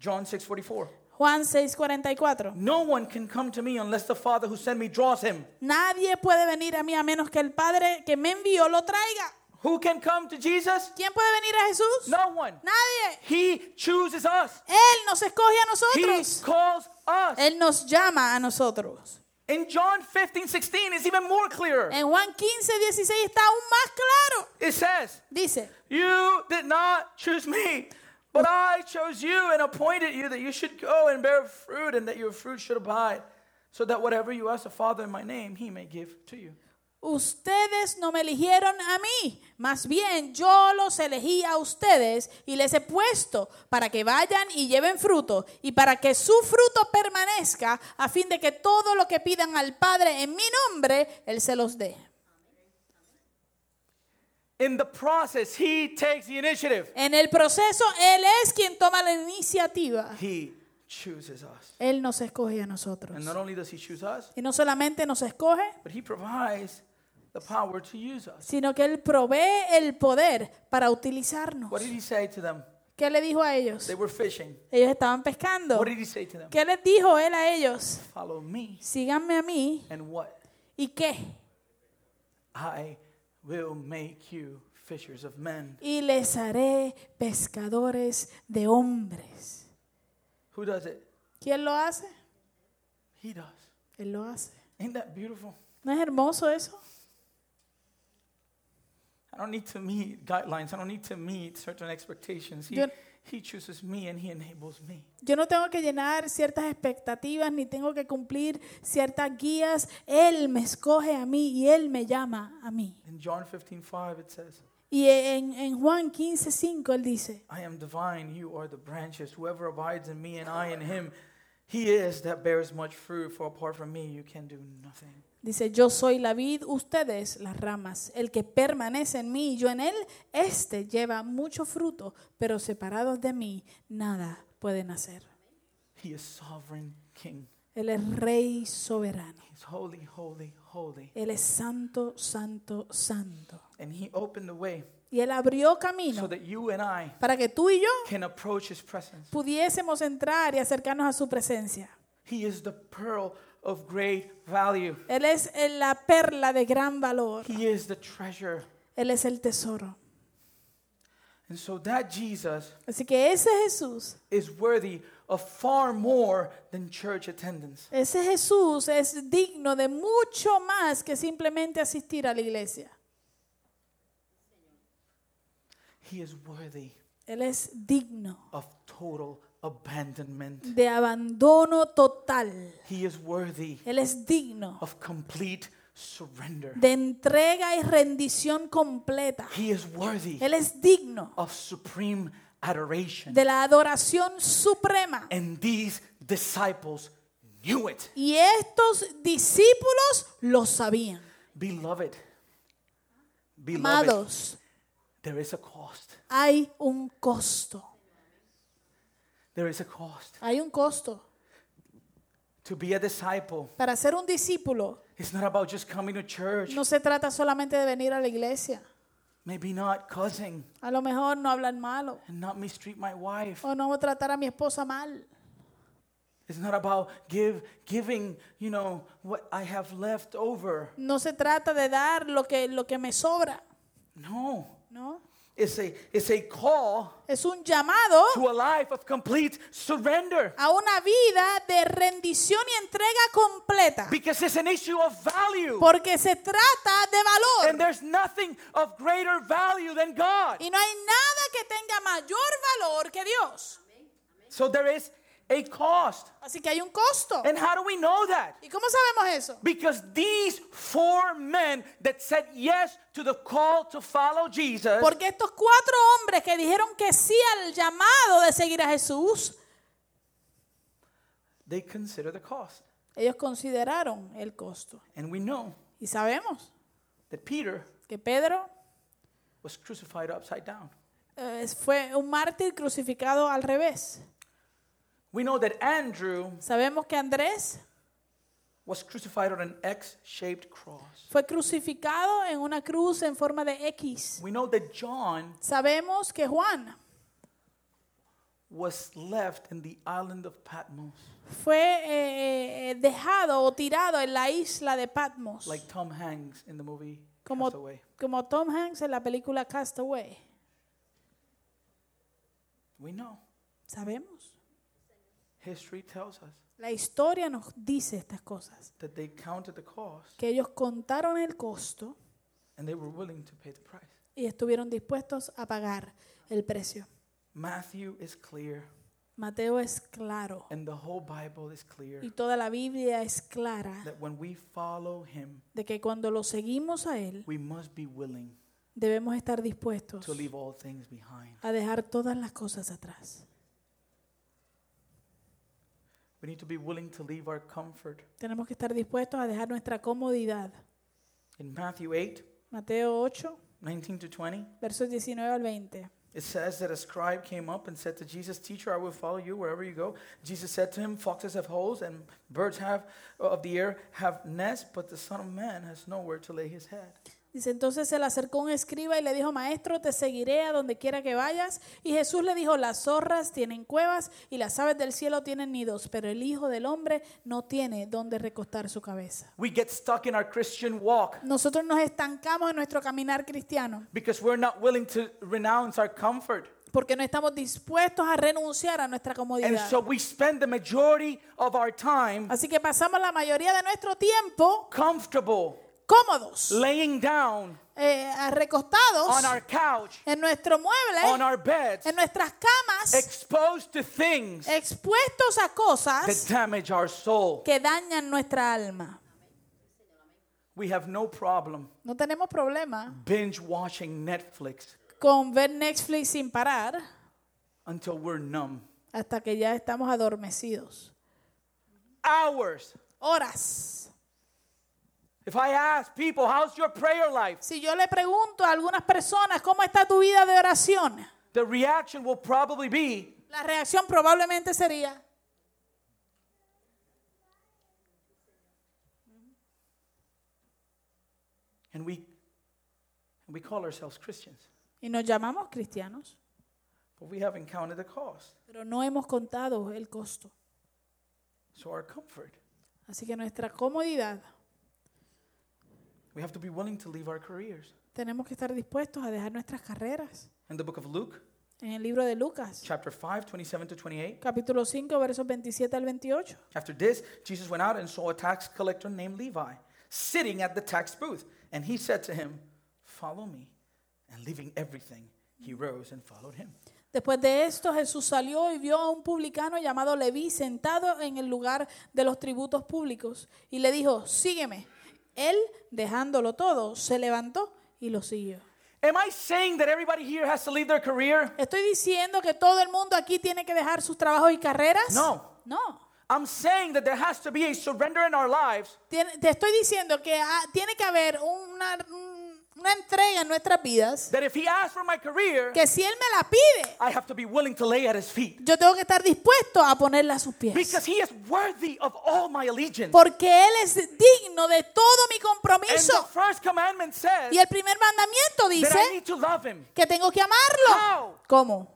John 6:44. Juan 6:44. No one can come to me unless the Father who sent me draws him. Nadie puede venir a mí a menos que el Padre que me envió lo traiga. Who can come to Jesus? ¿Quién puede venir a Jesús? No one. Nadie. He chooses us. Él nos escoge a nosotros. He calls us. Él nos llama a nosotros. In John 15, 16, it's even more clear. En Juan 15, 16 está aún más claro. It says, Dice, You did not choose me, but I chose you and appointed you that you should go and bear fruit and that your fruit should abide, so that whatever you ask the Father in my name, he may give to you. Ustedes no me eligieron a mí, más bien yo los elegí a ustedes y les he puesto para que vayan y lleven fruto y para que su fruto permanezca a fin de que todo lo que pidan al Padre en mi nombre, Él se los dé. In the process, he takes the initiative. En el proceso, Él es quien toma la iniciativa. He chooses us. Él nos escoge a nosotros. And not only does he choose us, Y no solamente nos escoge, but he provides the power to use us. sino que Él provee el poder para utilizarnos. What did he say to them? ¿Qué le dijo a ellos? They were fishing. Ellos estaban pescando. What did he say to them? ¿Qué les dijo Él a ellos? Follow me. Síganme a mí. And what? ¿Y qué? I will make you fishers of men. Y les haré pescadores de hombres. Who does it? ¿Quién lo hace? He does. Él lo hace. That beautiful? ¿No es hermoso eso? I don't need to meet guidelines. I don't need to meet certain expectations. He, Yo- he chooses me and he enables me. Yo no tengo que llenar ciertas expectativas ni tengo que cumplir ciertas guías. Él me escoge a mí y Él me llama a mí. In John 15, 5, it says, Y en, en Juan 15, 5 Él dice, I am divine, you are the branches. Whoever abides in me and I in him, he is that bears much fruit. For apart from me, you can do nothing. Dice, yo soy la vid, ustedes las ramas. El que permanece en mí y yo en Él, este lleva mucho fruto, pero separados de mí, nada pueden hacer. He is sovereign king. Él es rey soberano. He's holy, holy, holy. Él es santo, santo, santo. And he opened the way Y Él abrió so camino that you and I para que tú y yo can approach his presence. pudiésemos entrar y acercarnos a su presencia. He is the pearl of great value. Él es la perla de gran valor. He is the treasure. Él es el tesoro. And so that Jesus Así que ese Jesús, is worthy of far more than church attendance. ese Jesús es digno de mucho más que simplemente asistir a la iglesia. He is worthy Él es digno of total abandonment. de abandono total. He is worthy Él es digno of complete surrender. de entrega y rendición completa. He is worthy Él es digno of supreme adoration. de la adoración suprema. And these disciples knew it. Y estos discípulos lo sabían. Beloved, beloved, Amados, there is a cost. hay un costo. There is a cost. Hay un costo. To be a disciple, Para ser un discípulo it's not about just coming to church. no se trata solamente de venir a la iglesia. Maybe not cussing A lo mejor no hablar malo and not mistreat my wife. o no tratar a mi esposa mal. It's not about give giving, you know, what I have left over. No se trata de dar lo que, lo que me sobra. No. ¿no? It's a it's a call Es un llamado to a life of complete surrender. a una vida de rendición y entrega completa. Because it's an issue of value. Porque se trata de valor. And there's nothing of greater value than God. Y no hay nada que tenga mayor valor que Dios. So there is a cost. Así que hay un costo. And how do we know that? ¿Y cómo sabemos eso? Because these four men that said yes to the call to follow Jesus, Porque estos cuatro hombres que dijeron que sí al llamado de seguir a Jesús, they consider the cost. ellos consideraron el costo. And we know Y sabemos that Peter que Pedro was crucified upside down. eh, fue un mártir crucificado al revés. We know that Andrew Sabemos que Andrés was crucified on an X-shaped cross. fue crucificado en una cruz en forma de X. We know that John Sabemos que Juan was left in the island of Patmos, fue eh, eh, dejado o tirado en la isla de Patmos, like Tom Hanks in the movie como, Castaway. como Tom Hanks en la película Castaway. We know. Sabemos. History tells us La historia nos dice estas cosas, that they counted the cost que ellos contaron el costo and they were willing to pay the price. y estuvieron dispuestos a pagar el precio. Matthew is clear, Mateo es claro and the whole Bible is clear y toda la Biblia es clara that when we follow him, de que cuando lo seguimos a Él we must be willing debemos estar dispuestos to leave all things behind. a dejar todas las cosas atrás. We need to be willing to leave our comfort. Tenemos que estar dispuestos a dejar nuestra comodidad. In Matthew 8, Mateo 8, 19 to 20, versos 19 al 20. it says that a scribe came up and said to Jesus, Teacher, I will follow you wherever you go. Jesus said to him, Foxes have holes and birds have of the air have nests, but the Son of Man has nowhere to lay his head. Dice, entonces se le acercó un escriba y le dijo, maestro, te seguiré a donde quiera que vayas. Y Jesús le dijo, las zorras tienen cuevas y las aves del cielo tienen nidos, pero el Hijo del Hombre no tiene donde recostar su cabeza. We get stuck in our Christian walk Nosotros nos estancamos en nuestro caminar cristiano because we're not willing to renounce our comfort. porque no estamos dispuestos a renunciar a nuestra And comodidad. so we spend the majority of our time Así que pasamos la mayoría de nuestro tiempo comfortable, cómodos, laying down eh, recostados on our couch, en nuestro on mueble, our beds, en nuestras camas, exposed to things expuestos a that cosas damage our soul. que dañan nuestra alma. We have no problem No tenemos problema binge watching Netflix con ver Netflix sin parar until we're numb. hasta que ya estamos adormecidos. Hours. Horas. If I ask people, how's your prayer life? Si yo le pregunto a algunas personas, ¿cómo está tu vida de oración? The reaction will probably be, La reacción probablemente sería, and we, we call ourselves Christians, y nos llamamos cristianos, but we haven't counted the cost. pero no hemos contado el costo. So our comfort, Así que nuestra comodidad, we have to be willing to leave our careers. tenemos que estar dispuestos a dejar nuestras carreras. In the book of Luke, En el libro de Lucas, chapter 5, 27 to 28, capítulo 5, versos 27 al 28. after this, Jesus went out and saw a tax collector named Levi sitting at the tax booth. And he said to him, Follow me. And leaving everything, he rose and followed him. Después de esto, Jesús salió y vio a un publicano llamado Leví sentado en el lugar de los tributos públicos y le dijo, sígueme. Él, dejándolo todo, se levantó y lo siguió. Am I saying that everybody here has to leave their career? ¿Estoy diciendo que todo el mundo aquí tiene que dejar sus trabajos y carreras? No. No. I'm saying that there has to be a surrender in our lives Te estoy diciendo que ah, tiene que haber una, un- una entrega en nuestras vidas that if he asks for my career, que si Él me la pide, I have to be willing to lay at his feet. yo tengo que estar dispuesto a ponerla a sus pies. Because he is worthy of all my allegiance. Porque Él es digno de todo mi And the compromiso. first commandment says Y el primer mandamiento that I dice need to love him que tengo que amarlo. How? ¿Cómo?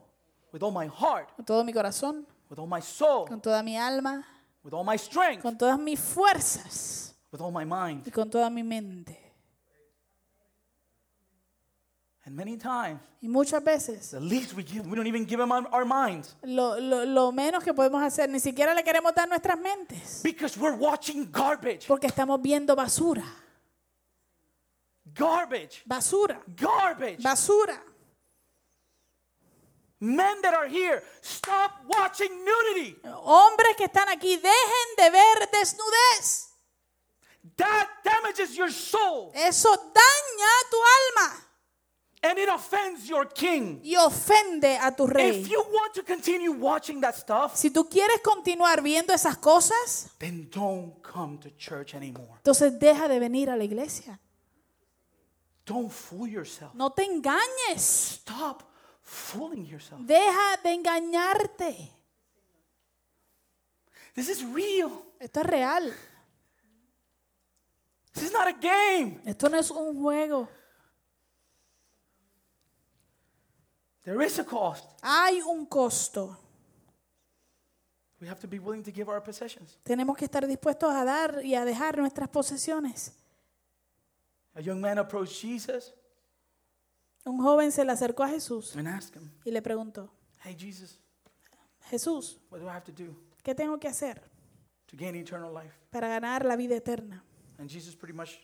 with all my heart, Con todo mi corazón, with all my soul, con toda mi alma, with all my strength, con todas mis fuerzas with all my mind. y con toda mi mente. And many times, Y muchas veces the least we give, we don't even give him our, our minds lo, lo- lo menos que podemos hacer, ni siquiera le queremos dar nuestras mentes. because we're watching garbage. Porque estamos viendo basura, Garbage. basura, Garbage. basura. Men that are here, stop watching nudity. Hombres que están aquí, dejen de ver desnudez. That damages your soul Eso daña tu alma and it offends your king. y ofende a tu rey. If you want to continue watching that stuff, Si tú quieres continuar viendo esas cosas, then don't come to church anymore. entonces deja de venir a la iglesia. Don't fool yourself. No te engañes. Stop fooling yourself. Deja de engañarte. This is real. Esto es real. This is not a game. Esto no es un juego. There is a cost. Hay un costo. We have to be willing to give our possessions. Tenemos que estar dispuestos a dar y a dejar nuestras posesiones. A young man approached Jesus Un joven se le acercó a Jesús and asked him, y le preguntó, Hey, Jesus, Jesús, what do I have to do ¿qué tengo que hacer to gain eternal life? para ganar la vida eterna? And Jesus pretty much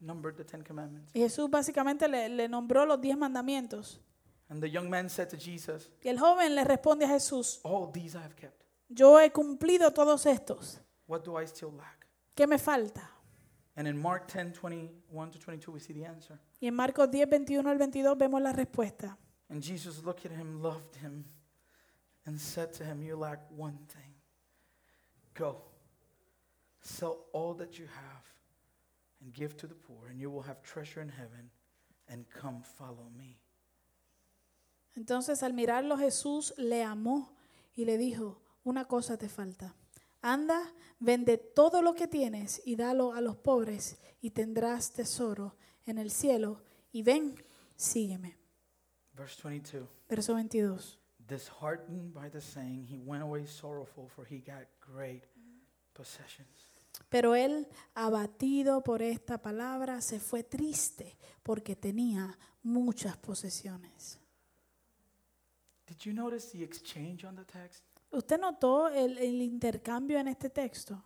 numbered the Ten Commandments. Y Jesús básicamente le, le nombró los diez mandamientos. And the young man said to Jesus, Y el joven le responde a Jesús, All these I have kept. yo he cumplido todos estos. What do I still lack? ¿Qué me falta? And in Mark 10, 21 to 22, we see the answer. Y en Marcos 10, 21 al 22 vemos la respuesta. And Jesus looked at him, loved him, and said to him, You lack one thing. Go, sell all that you have, and give to the poor, and you will have treasure in heaven, and come follow me. Entonces al mirarlo Jesús le amó y le dijo, una cosa te falta. Anda, vende todo lo que tienes y dalo a los pobres y tendrás tesoro en el cielo. Y ven, sígueme. Verse 22 Verso 22. Disheartened by the saying, he went away sorrowful, for he got great possessions. Pero él, abatido por esta palabra, se fue triste porque tenía muchas posesiones. Did you notice the exchange on the text? ¿Usted notó el, el intercambio en este texto?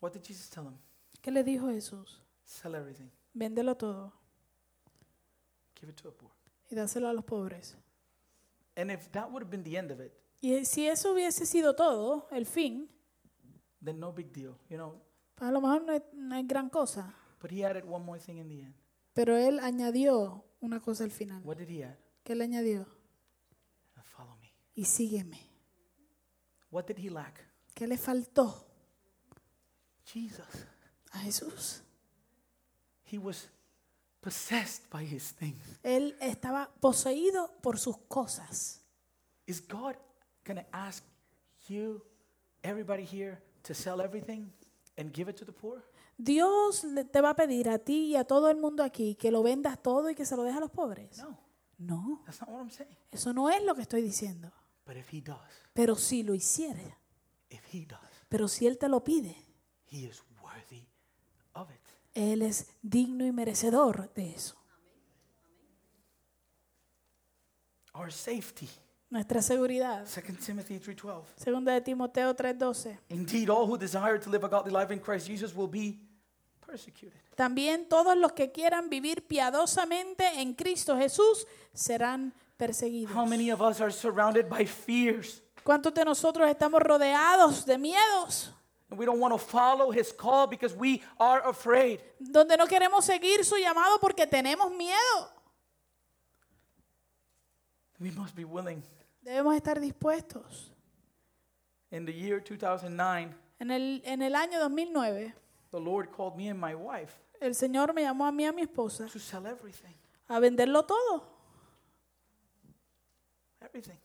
What did Jesus tell him? ¿Qué le dijo Jesús? Sell everything, Véndelo todo give it to a poor. y dáselo a los pobres. And if that would have been the end of it, Y si eso hubiese sido todo, el fin, then no big deal, you know. pues a lo mejor no es, no es gran cosa. But he added one more thing in the end. Pero él añadió una cosa al final. What did he add? ¿Qué le añadió? Uh, Follow me. Y sígueme. What did he lack? ¿Qué le faltó Jesus. a Jesús? He was possessed by his things. Él estaba poseído por sus cosas. Is God going to ask you, everybody here, to sell everything and give it to the poor? Dios te va a pedir a ti y a todo el mundo aquí que lo vendas todo y que se lo dejes a los pobres. No, No, that's not what I'm saying. eso no es lo que estoy diciendo. But if he does, Pero si lo hiciere, if he does, pero si Él te lo pide, he is worthy of it. Él es digno y merecedor de eso. Our safety. Nuestra seguridad. 2 Timothy 3:12. Segunda de Timoteo 3:12. Indeed, all who desire to live a godly life in Christ Jesus will be persecuted. También todos los que quieran vivir piadosamente en Cristo Jesús serán perseguidos. How many of us are surrounded by fears? ¿Cuántos de nosotros estamos rodeados de miedos? And we don't want to follow his call because we are afraid. Donde no queremos seguir su llamado porque tenemos miedo. We must be willing Debemos estar dispuestos. In the year 2009, En el, en el año 2009, the Lord called me and my wife el Señor me llamó a mí y a mi esposa to sell everything. a venderlo todo. Everything.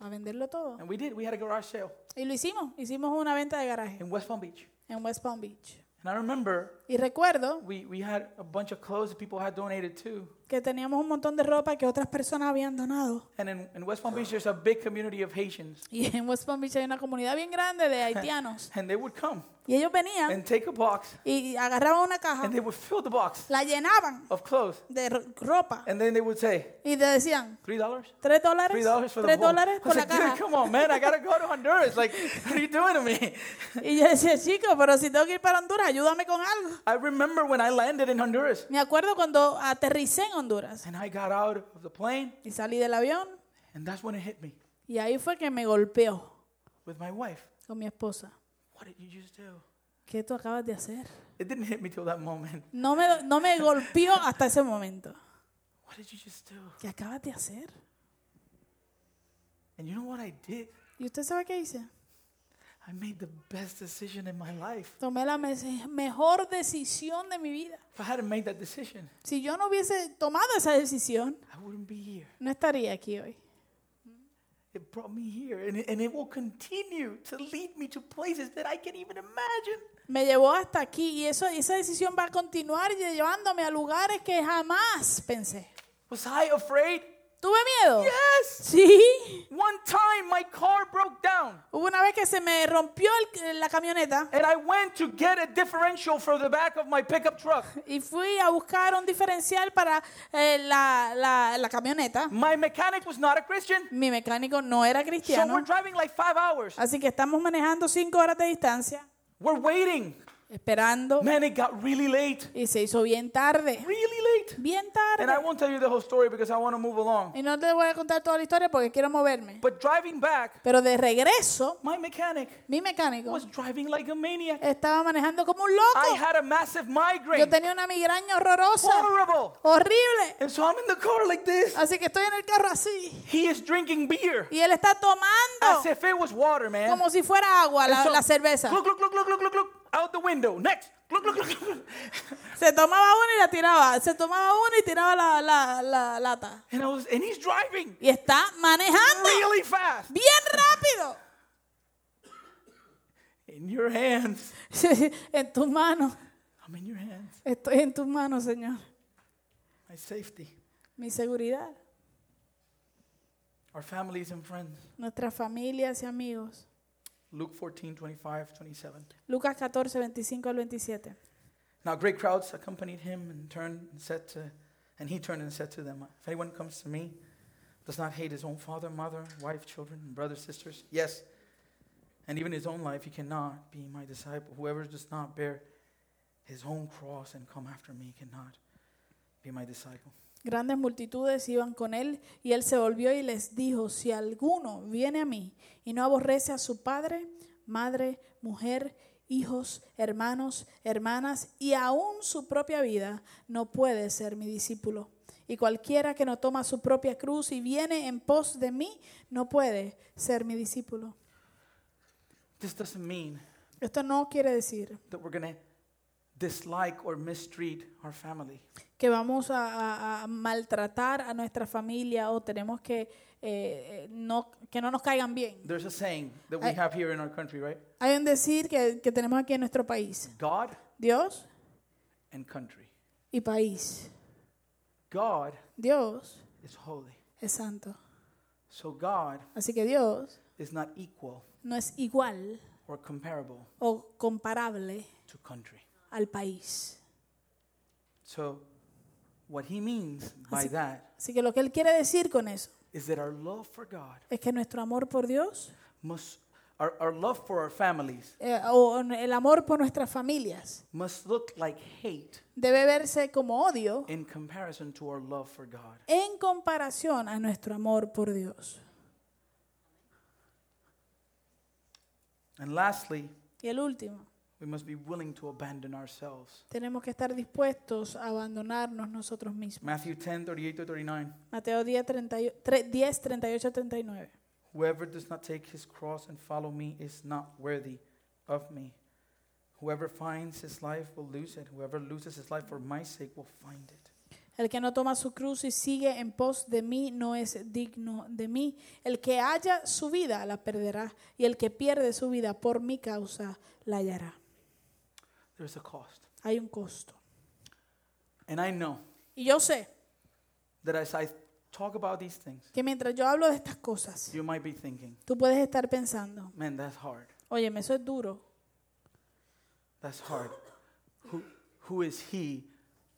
A venderlo todo. And we did. We had a garage sale Y lo hicimos. Hicimos una venta de garaje in West Palm Beach. en West Palm Beach. And I remember Y recuerdo we, we had a bunch of clothes that people had donated too. que teníamos un montón de ropa que otras personas habían donado. And in, in West Palm Beach, there's a big community of Haitians. Y en West Palm Beach hay una comunidad bien grande de haitianos. And they would come Y ellos venían and take a box y agarraban una caja, and they would fill the box la llenaban of clothes. de ro- ropa And then they would say, y te decían, $3? ¿tres $3 dólares? for the ¿Tres whole. I dólares por la like, caja? come on, man. I got to go to Honduras. Like, what are you doing to me? Y yo decía, chico, pero si tengo que ir para Honduras, ayúdame con algo. I remember when I landed in Honduras Me acuerdo cuando aterricé en Honduras and I got out of the plane, y salí del avión and that's when it hit me y ahí fue que me golpeó with my wife. con mi esposa. What did you just do? ¿Qué tú acabas de hacer? It didn't hit me till that moment. No me, no me golpeó hasta ese momento. What did you just do? ¿Qué acabas de hacer? And you know what I did? ¿Y usted sabe qué hice? I made the best decision in my life. Tomé la me- mejor decisión de mi vida. If I hadn't made that decision, Si yo no hubiese tomado esa decisión, I wouldn't be here. no estaría aquí hoy. It brought me here, and it, and it will continue to lead me to places that I can't even imagine. Me llevó hasta aquí y eso, esa decisión va a continuar llevándome a lugares que jamás pensé. Was I afraid? ¿Tuve miedo? Yes. Sí. One time my car broke down, Hubo una vez que se me rompió el- la camioneta and I went to get a differential for the back of my pickup truck. y fui a buscar un diferencial para eh, la, la- la camioneta. My mechanic was not a Christian, Mi mecánico no era so cristiano, we're driving like five hours. así que estamos manejando cinco horas de distancia, We're waiting. Esperando Man, it got really late. y se hizo bien tarde, Really late. bien And I tarde. won't tell you the whole story because I want to move along. Y no te voy a contar toda la historia porque quiero moverme. But driving back, Pero de regreso, my mechanic mi mecánico was driving like a maniac. estaba manejando como un I loco. had a massive Yo migraine. tenía una migraña horrorosa, Horrible. horrible. And so I'm in the car like this. Así que estoy en el carro así. He is drinking beer Y él está as tomando if it was water, man. como si fuera agua la, so, la cerveza. Look, look, look, look, look, look, look. Out the window. Next. Look, look, look, look. Se tomaba una y la tiraba. Se tomaba una y tiraba la, la, la lata. And I was, and he's driving Y está manejando really fast. bien rápido. In your hands. en tus manos. I'm in your hands. Estoy en tus manos, Señor. My safety. Mi seguridad. Our families and friends. Nuestras familias y amigos. Luke 14, 25, 27. Lucas 14, 25 al 27. Now great crowds accompanied him and turned and said to, and he turned and said to them, If anyone comes to me, does not hate his own father, mother, wife, children, brothers, sisters, yes, and even his own life, he cannot be my disciple. Whoever does not bear his own cross and come after me cannot be my disciple. Grandes multitudes iban con él y él se volvió y les dijo, si alguno viene a mí y no aborrece a su padre, madre, mujer, hijos, hermanos, hermanas y aún su propia vida, no puede ser mi discípulo. Y cualquiera que no toma su propia cruz y viene en pos de mí, no puede ser mi discípulo. This doesn't mean Esto no quiere decir that we're dislike or mistreat our family. que vamos a, a- a maltratar a nuestra familia o tenemos que, eh, eh, no, que no nos caigan bien. There's a saying that we I- have here in our country, right? Hay un decir que, que tenemos aquí en nuestro país. God Dios and country. y país. God Dios is holy. es santo. So God Así que Dios is not equal no es igual or comparable o comparable to country. Al país. So what he means by Así- that Así que lo que él quiere decir con eso is that our love for God es que nuestro amor por Dios must our, our love for our families eh, o el amor por nuestras familias must look like hate debe verse como odio in comparison to our love for God. en comparación a nuestro amor por Dios. And lastly, Y el último, we must be willing to abandon ourselves. tenemos que estar dispuestos a abandonarnos nosotros mismos. Matthew 10, 38 to 39. Mateo 10, 38, tre- 10, 38, 39. Whoever does not take his cross and follow me is not worthy of me. Whoever finds his life will lose it. Whoever loses his life for my sake will find it. El que no toma su cruz y sigue en pos de mí no es digno de mí. El que haya su vida la perderá, y el que pierde su vida por mi causa la hallará. There's a cost. Hay un costo. And I know Y yo sé that as I talk about these things, que mientras yo hablo de estas cosas, you might be thinking, tú puedes estar pensando, man, that's hard. óyeme, eso es duro. That's hard. Who, who is he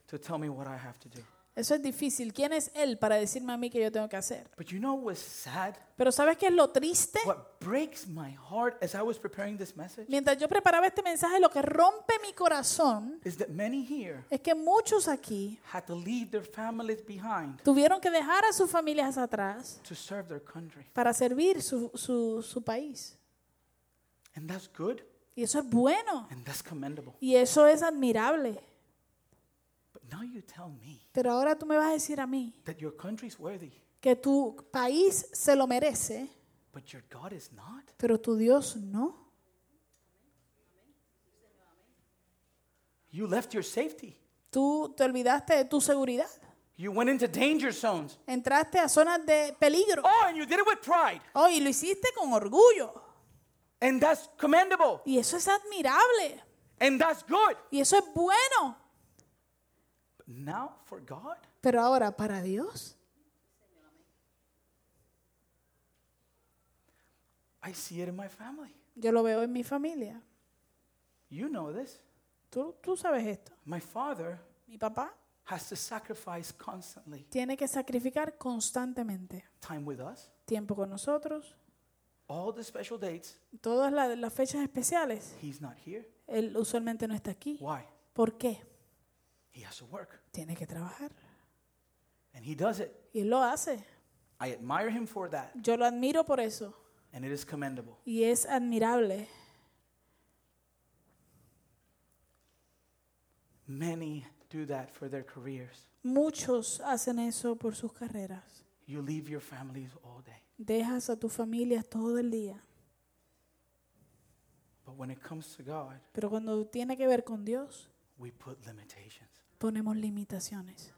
to tell me what I have to do? Eso es difícil. ¿Quién es él para decirme a mí que yo tengo que hacer? But you know what's sad? Pero ¿sabes qué es lo triste? What breaks my heart as I was preparing this message Mientras yo preparaba este mensaje, lo que rompe mi corazón is that many here es que muchos aquí had to leave their families behind tuvieron que dejar a sus familias atrás to serve their country. para servir su, su, su país. And that's good Y eso es bueno. and that's commendable. Y eso es admirable. But now you tell me Pero ahora tú me vas a decir a mí that your country's worthy, que tu país se lo merece, but your God is not. pero tu Dios no. You left your safety. Tú te olvidaste de tu seguridad. You went into danger zones. Entraste a zonas de peligro. Oh, and you did it with pride. Oh, y lo hiciste con orgullo. And that's commendable. Y eso es admirable. And that's good. Y eso es bueno. Now for God, Pero ahora, para Dios, I see it in my family. yo lo veo en mi familia. You know this. Tú, tú sabes esto. My father Mi papá has to sacrifice constantly tiene que sacrificar constantemente time with us, tiempo con nosotros, all the special dates. todas la- las fechas especiales. He's not here. Él usualmente no está aquí. Why? ¿Por qué? He has to work. Tiene que trabajar. And he does it. Y él lo hace. I admire him for that. Yo lo admiro por eso. And it is commendable. Y es admirable. Many do that for their careers. Muchos hacen eso por sus carreras. You leave your families all day. Dejas a tu familia todo el día. But when it comes to God, Pero cuando tiene que ver con Dios, we put limitations. Ponemos limitaciones.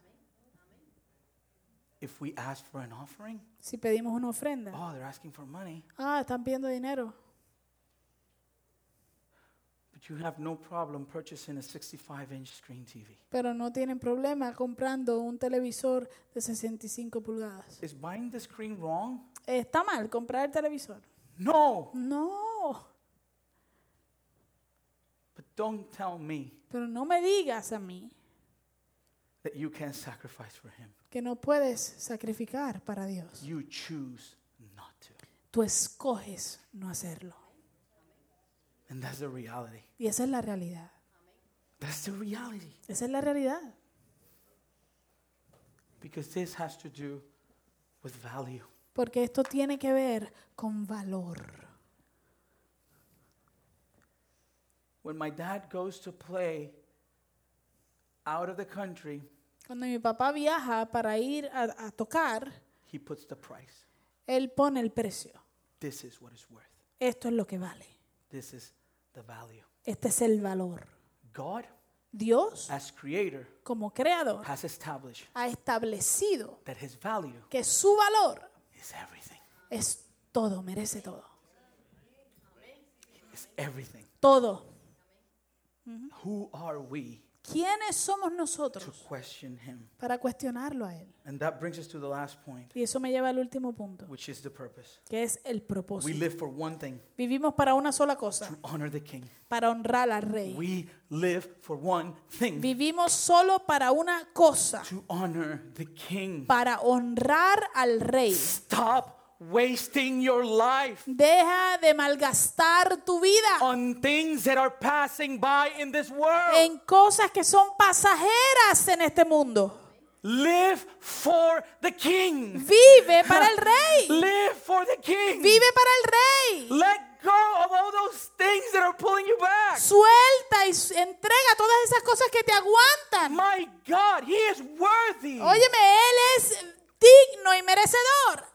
If we ask for an offering, Si pedimos una ofrenda, oh, they're asking for money. ah, están pidiendo dinero. But you have no problem purchasing a 65 inch screen TV. Pero no tienen problema comprando un televisor de 65 pulgadas. Is buying the screen wrong? ¿Está mal comprar el televisor? No. No. But don't tell me Pero no me digas a mí that you can't sacrifice for Him. que no puedes sacrificar para Dios. You choose not to. Tú escoges no hacerlo. And that's the reality. Y esa es la realidad. That's the reality. Esa es la realidad. Because this has to do with value. Porque esto tiene que ver con valor. When my dad goes to play out of the country, Cuando mi papá viaja para ir a, a tocar, he puts the price. él pone el precio. This is what it's worth. Esto es lo que vale. This is the value. Este es el valor. God, Dios, as creator, como creador, has established ha establecido that his value que su valor is everything. es todo, merece todo. It's everything. Todo. Who are we ¿Quiénes somos to nosotros question him? para cuestionarlo a él? And that brings us to the last point, Y eso me lleva al último punto, which is the purpose. que es el We propósito. live for one thing Vivimos para una sola cosa, to honor the king. para honrar al rey. We live for one thing Vivimos solo para una cosa, to honor the king. para honrar al rey. Stop wasting your life Deja de malgastar tu vida on things that are passing by in this world. en cosas que son pasajeras en este mundo. Live for the king. Vive para el rey. Live for the king. Vive para el rey. Let go of all those things that are pulling you back. Suelta y entrega todas esas cosas que te aguantan. My God, He is worthy. Óyeme, Él es digno y merecedor.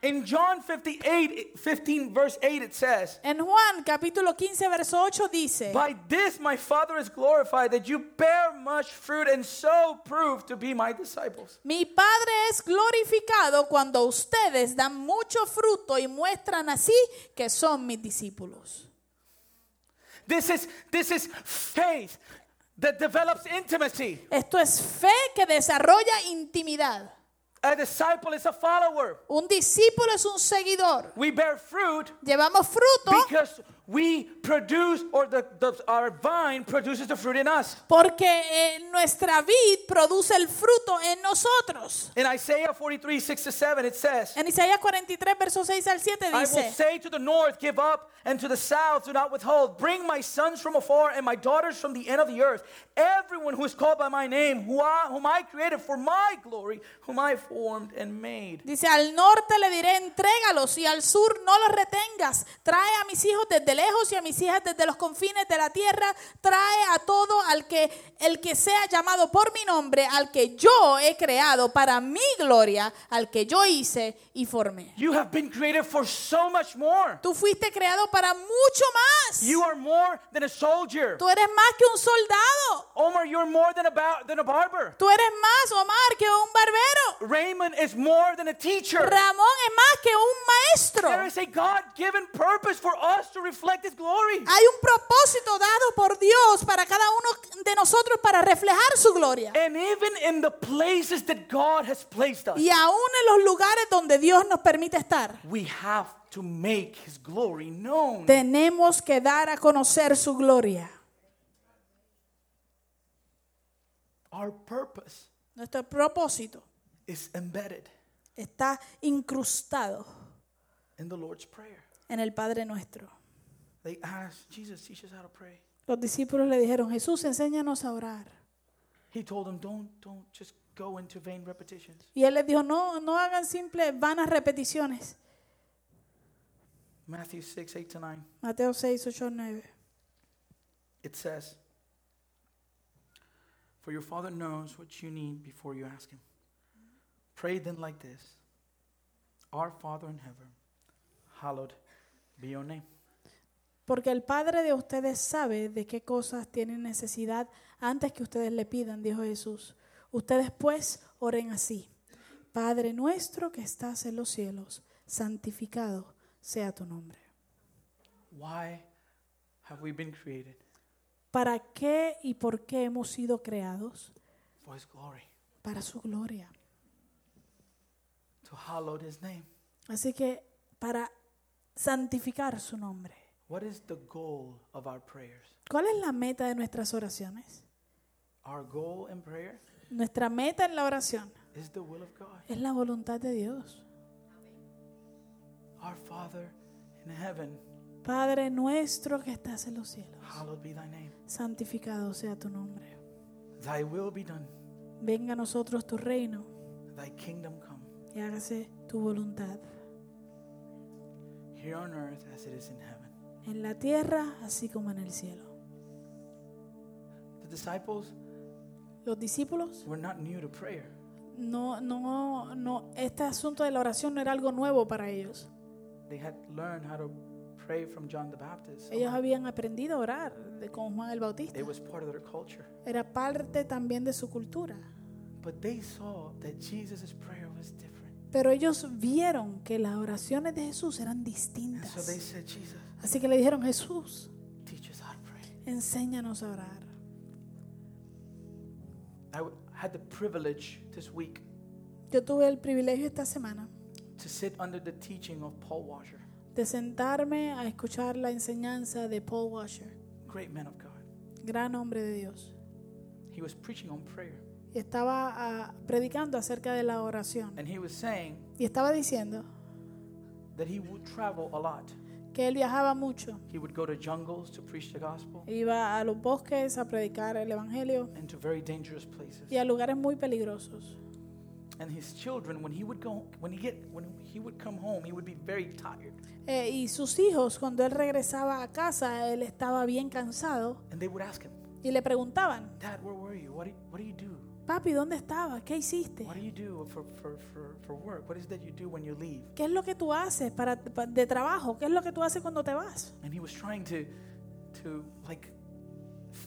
In John 58, 15, verse 8, it says, En Juan capítulo 15, verso 8 dice, By this my Father is glorified, that you bear much fruit and so prove to be my disciples. mi Padre es glorificado cuando ustedes dan mucho fruto y muestran así que son mis discípulos. This is, this is faith that develops intimacy. Esto es fe que desarrolla intimidad. A disciple is a follower. Un discípulo es un seguidor. We bear fruit Llevamos fruto because we produce, or the, the, our vine produces the fruit in us. porque eh, nuestra vid produce el fruto en nosotros. In Isaiah 43, 6 to 7, it says, En Isaías 43, verso 6 al 7 I will dice, say to the north, Give up, and to the south, do not withhold. Bring my sons from afar and my daughters from the end of the earth. Everyone who is called by my name, who I, whom I created for my glory, whom I formed and made. Dice, al norte le diré, entrégalos, y al sur no los retengas. Trae a mis hijos desde lejos y a mis hijas desde los confines de la tierra. Trae a todo al que el que sea llamado por mi nombre, al que yo he creado para mi gloria, al que yo hice y formé. You have been created for so much more. Tú fuiste creado para mucho más. You are more than a soldier. Tú eres más que un soldado. Omar, you're more than a, than a barber. Tú eres más, Omar, que un barbero. Raymond is more than a teacher. Ramón es más que un maestro. There is a God given purpose for us to reflect His glory. Hay un propósito dado por Dios para cada uno de nosotros para reflejar su gloria. And even in the places that God has placed us, Y aún en los lugares donde Dios nos permite estar, we have to make His glory known. tenemos que dar a conocer su gloria. Our purpose Nuestro propósito is embedded está incrustado in the Lord's Prayer. en el Padre nuestro. They asked, Jesus, teach us how to pray. Los discípulos le dijeron, Jesús, enséñanos a orar. He told them, don't, don't just go into vain repetitions. Y él les dijo, no, no hagan simples, vanas repeticiones. Matthew 6, 8 to 9. Mateo 6, 8, 9. It says, For your Father knows what you need before you ask Him. Pray then like this Our Father in heaven, hallowed be your name. Porque el Padre de ustedes sabe de qué cosas tienen necesidad antes que ustedes le pidan, dijo Jesús. Ustedes pues oren así. Padre nuestro que estás en los cielos, santificado sea tu nombre. Why have we been created? ¿Para qué y por qué hemos sido creados? For His glory, Para su gloria. to hallow His name. Así que para santificar su nombre. What is the goal of our prayers? ¿Cuál es la meta de nuestras oraciones? Our goal in prayer Nuestra meta en la oración is the will of God. es la voluntad de Dios. Our Father in heaven, Padre nuestro que estás en los cielos, hallowed be Thy name. santificado sea tu nombre. Thy will be done, Venga a nosotros tu reino Thy kingdom come, y hágase tu voluntad, here on earth as it is in heaven. En la tierra así como en el cielo. The disciples Los discípulos, were not new to prayer. no, no, no, este asunto de la oración no era algo nuevo para ellos. They had learned how to pray from John the Baptist. Ellos habían aprendido a orar de- con Juan el Bautista. It was part of their culture. Era parte también de su cultura. But they saw that Jesus' prayer was different. Pero ellos vieron que las oraciones de Jesús eran And so they distintas. said, Jesus, Así que le dijeron, Jesús, enséñanos a orar. I had the privilege this week Yo tuve el privilegio esta semana to sit under the teaching of Paul Washer, de sentarme a escuchar la enseñanza de Paul Washer, great man of God. gran hombre de Dios. He was preaching on prayer. Y estaba ah, predicando acerca de la oración. And he was saying Y estaba diciendo that he would travel a lot. Que él viajaba mucho. He would go to jungles to preach the gospel Iba a los bosques a predicar el Evangelio and to very dangerous places. y a lugares muy peligrosos. And his children, when he would go, when he get, when he would come home, he would be very tired. Eh, y sus hijos, cuando él regresaba a casa, él estaba bien cansado And they would ask him, y le preguntaban, Dad, where were you? What do you do? Papi, ¿dónde estabas? ¿Qué hiciste? ¿Qué es lo que tú haces para, pa- de trabajo? ¿Qué es lo que tú haces cuando te vas? And he was trying to, to like,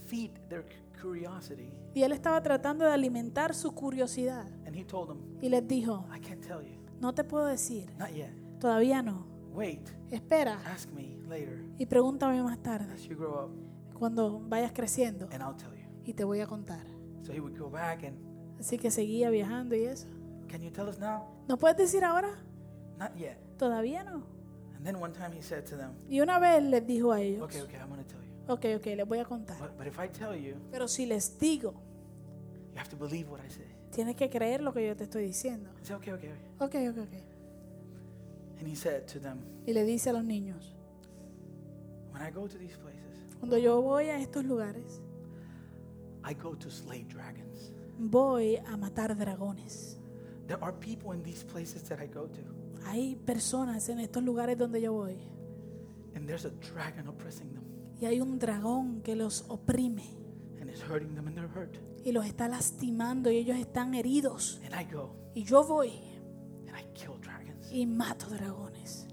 feed their curiosity. Y él estaba tratando de alimentar su curiosidad. And he told them, Y les dijo, I can't tell you. no te puedo decir, Not yet. todavía no. Wait. Espera Ask me later y pregúntame más tarde, as you grow up, cuando vayas creciendo, and I'll tell you. y te voy a contar. So he would go back and, Así que seguía viajando y eso. can you tell us now? ¿No puedes decir ahora? Not yet. Todavía no. And then one time he said to them, Y una vez les dijo a ellos, okay, okay, I'm going to tell you. ok, ok, les voy a contar. But, but if I tell you, Pero si les digo, you have to believe what I say. tienes que creer lo que yo te estoy diciendo. I said, okay, okay, okay. Ok, ok, ok. And he said to them, Y le dice a los niños, when I go to these places, cuando yo voy a estos lugares, I go to slay dragons. voy a matar dragones. There are people in these places that I go to, Hay personas en estos lugares donde yo voy and there's a dragon oppressing them y hay un dragón que los oprime and is hurting them, and they're hurt. y los está lastimando y ellos están heridos. And I go Y yo voy and I kill dragons. y mato dragones.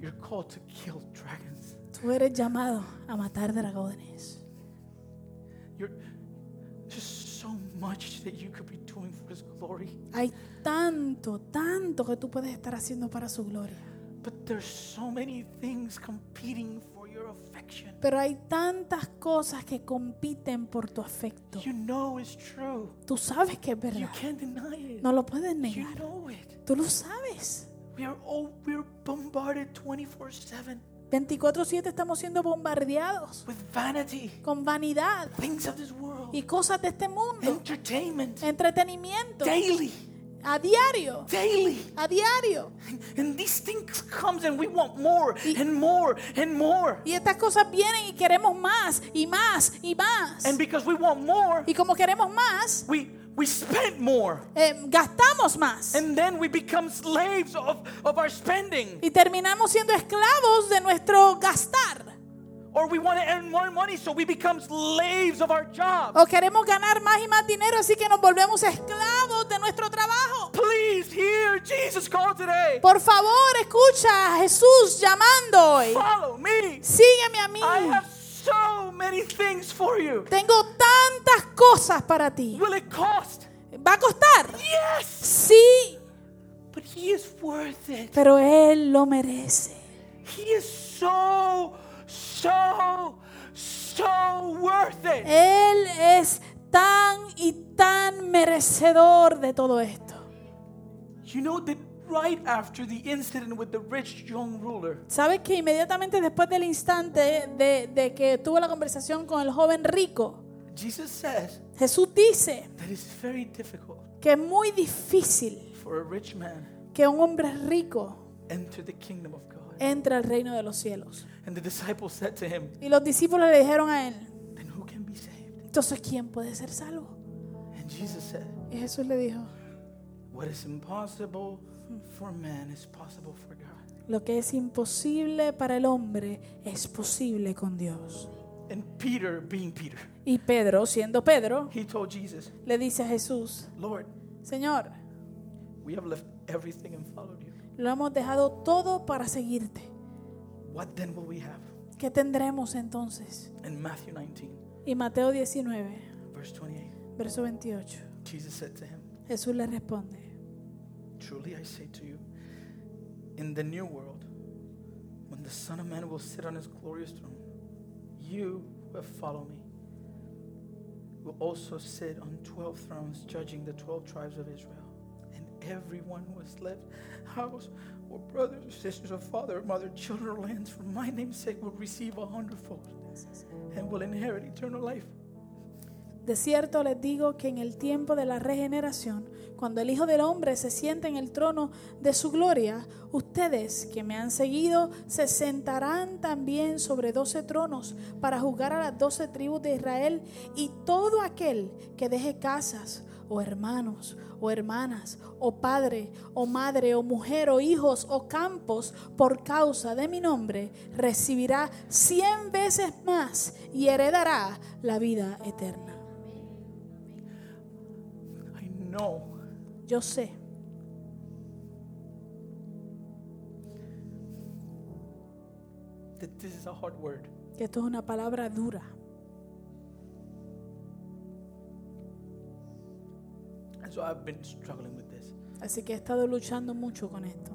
You're called to kill dragons. Tú eres llamado a matar dragones. Hay tanto, tanto que tú puedes estar haciendo para su gloria. But there's so many things competing for your affection. Pero hay tantas cosas que compiten por tu afecto. You know it's true. Tú sabes que es You verdad. can't deny it. No lo puedes You negar. know it. Tú lo sabes. We are all we're bombarded 24/7 24/7 estamos siendo bombardeados with vanity, con vanidad things of this world, y cosas de este mundo. entertainment, Entretenimiento. daily, A diario. daily. A diario. And these things comes and we want more and more and more. Y estas cosas vienen y queremos más y más y más. And because we want more, Y como queremos más, we we spend more. eh, gastamos más. And then we become slaves of, of our spending. Y terminamos siendo esclavos de nuestro gastar. Or we want to earn more money, so we become slaves of our job. O queremos ganar más y más dinero, así que nos volvemos esclavos de nuestro trabajo. Please hear Jesus call today. Por favor, escucha a Jesús llamando hoy. Follow me. Sígueme a mí. I have so many things for you. Tengo tantas cosas para ti. Will it cost? ¿Va a costar? Yes. Sí, But he is worth it. pero Él lo merece. He is so, so, so worth it. Él es tan y tan merecedor de todo esto. You know that right after the incident with the rich young ruler, ¿Sabes que inmediatamente después del instante de, de que tuvo la conversación con el joven rico, Jesus says Jesús dice that it's very difficult que es muy difícil for a rich man que un hombre rico enter the kingdom of God. entre al reino de los cielos. And the disciples said to him, Y los discípulos le dijeron a él, Then who can be saved? entonces ¿quién puede ser salvo? And Jesus said, Y Jesús le dijo, What is impossible for man is possible for God. lo que es imposible para el hombre es posible con Dios. And Peter, being Peter, Y Pedro, siendo Pedro, he told Jesus, le dice a Jesús, Lord, Señor, we have left everything and followed you. lo hemos dejado todo para seguirte. What then will we have? ¿Qué tendremos entonces? In Matthew 19, Y Mateo 19, verse 28, verso 28, Jesus said to him, Jesús le responde, Truly I say to you, in the new world, when the Son of Man will sit on his glorious throne, you who have followed me will also sit on 12 thrones, judging the 12 tribes of Israel. And everyone who has left house or brothers or sisters or father or mother, children or lands for my name's sake will receive a hundredfold and will inherit eternal life. De cierto les digo que en el tiempo de la regeneración, cuando el Hijo del Hombre se siente en el trono de su gloria, ustedes que me han seguido se sentarán también sobre doce tronos para juzgar a las doce tribus de Israel y todo aquel que deje casas o hermanos o hermanas o padre o madre o mujer o hijos o campos por causa de mi nombre, recibirá cien veces más y heredará la vida eterna. I know Yo sé that this is a hard word. que esto es una palabra dura. And so I've been struggling with this. Así que he estado luchando mucho con esto.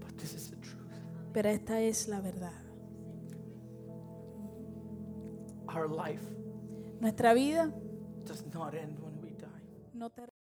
But this is the truth. Pero esta es la verdad. Our life Nuestra vida does not end. No termina.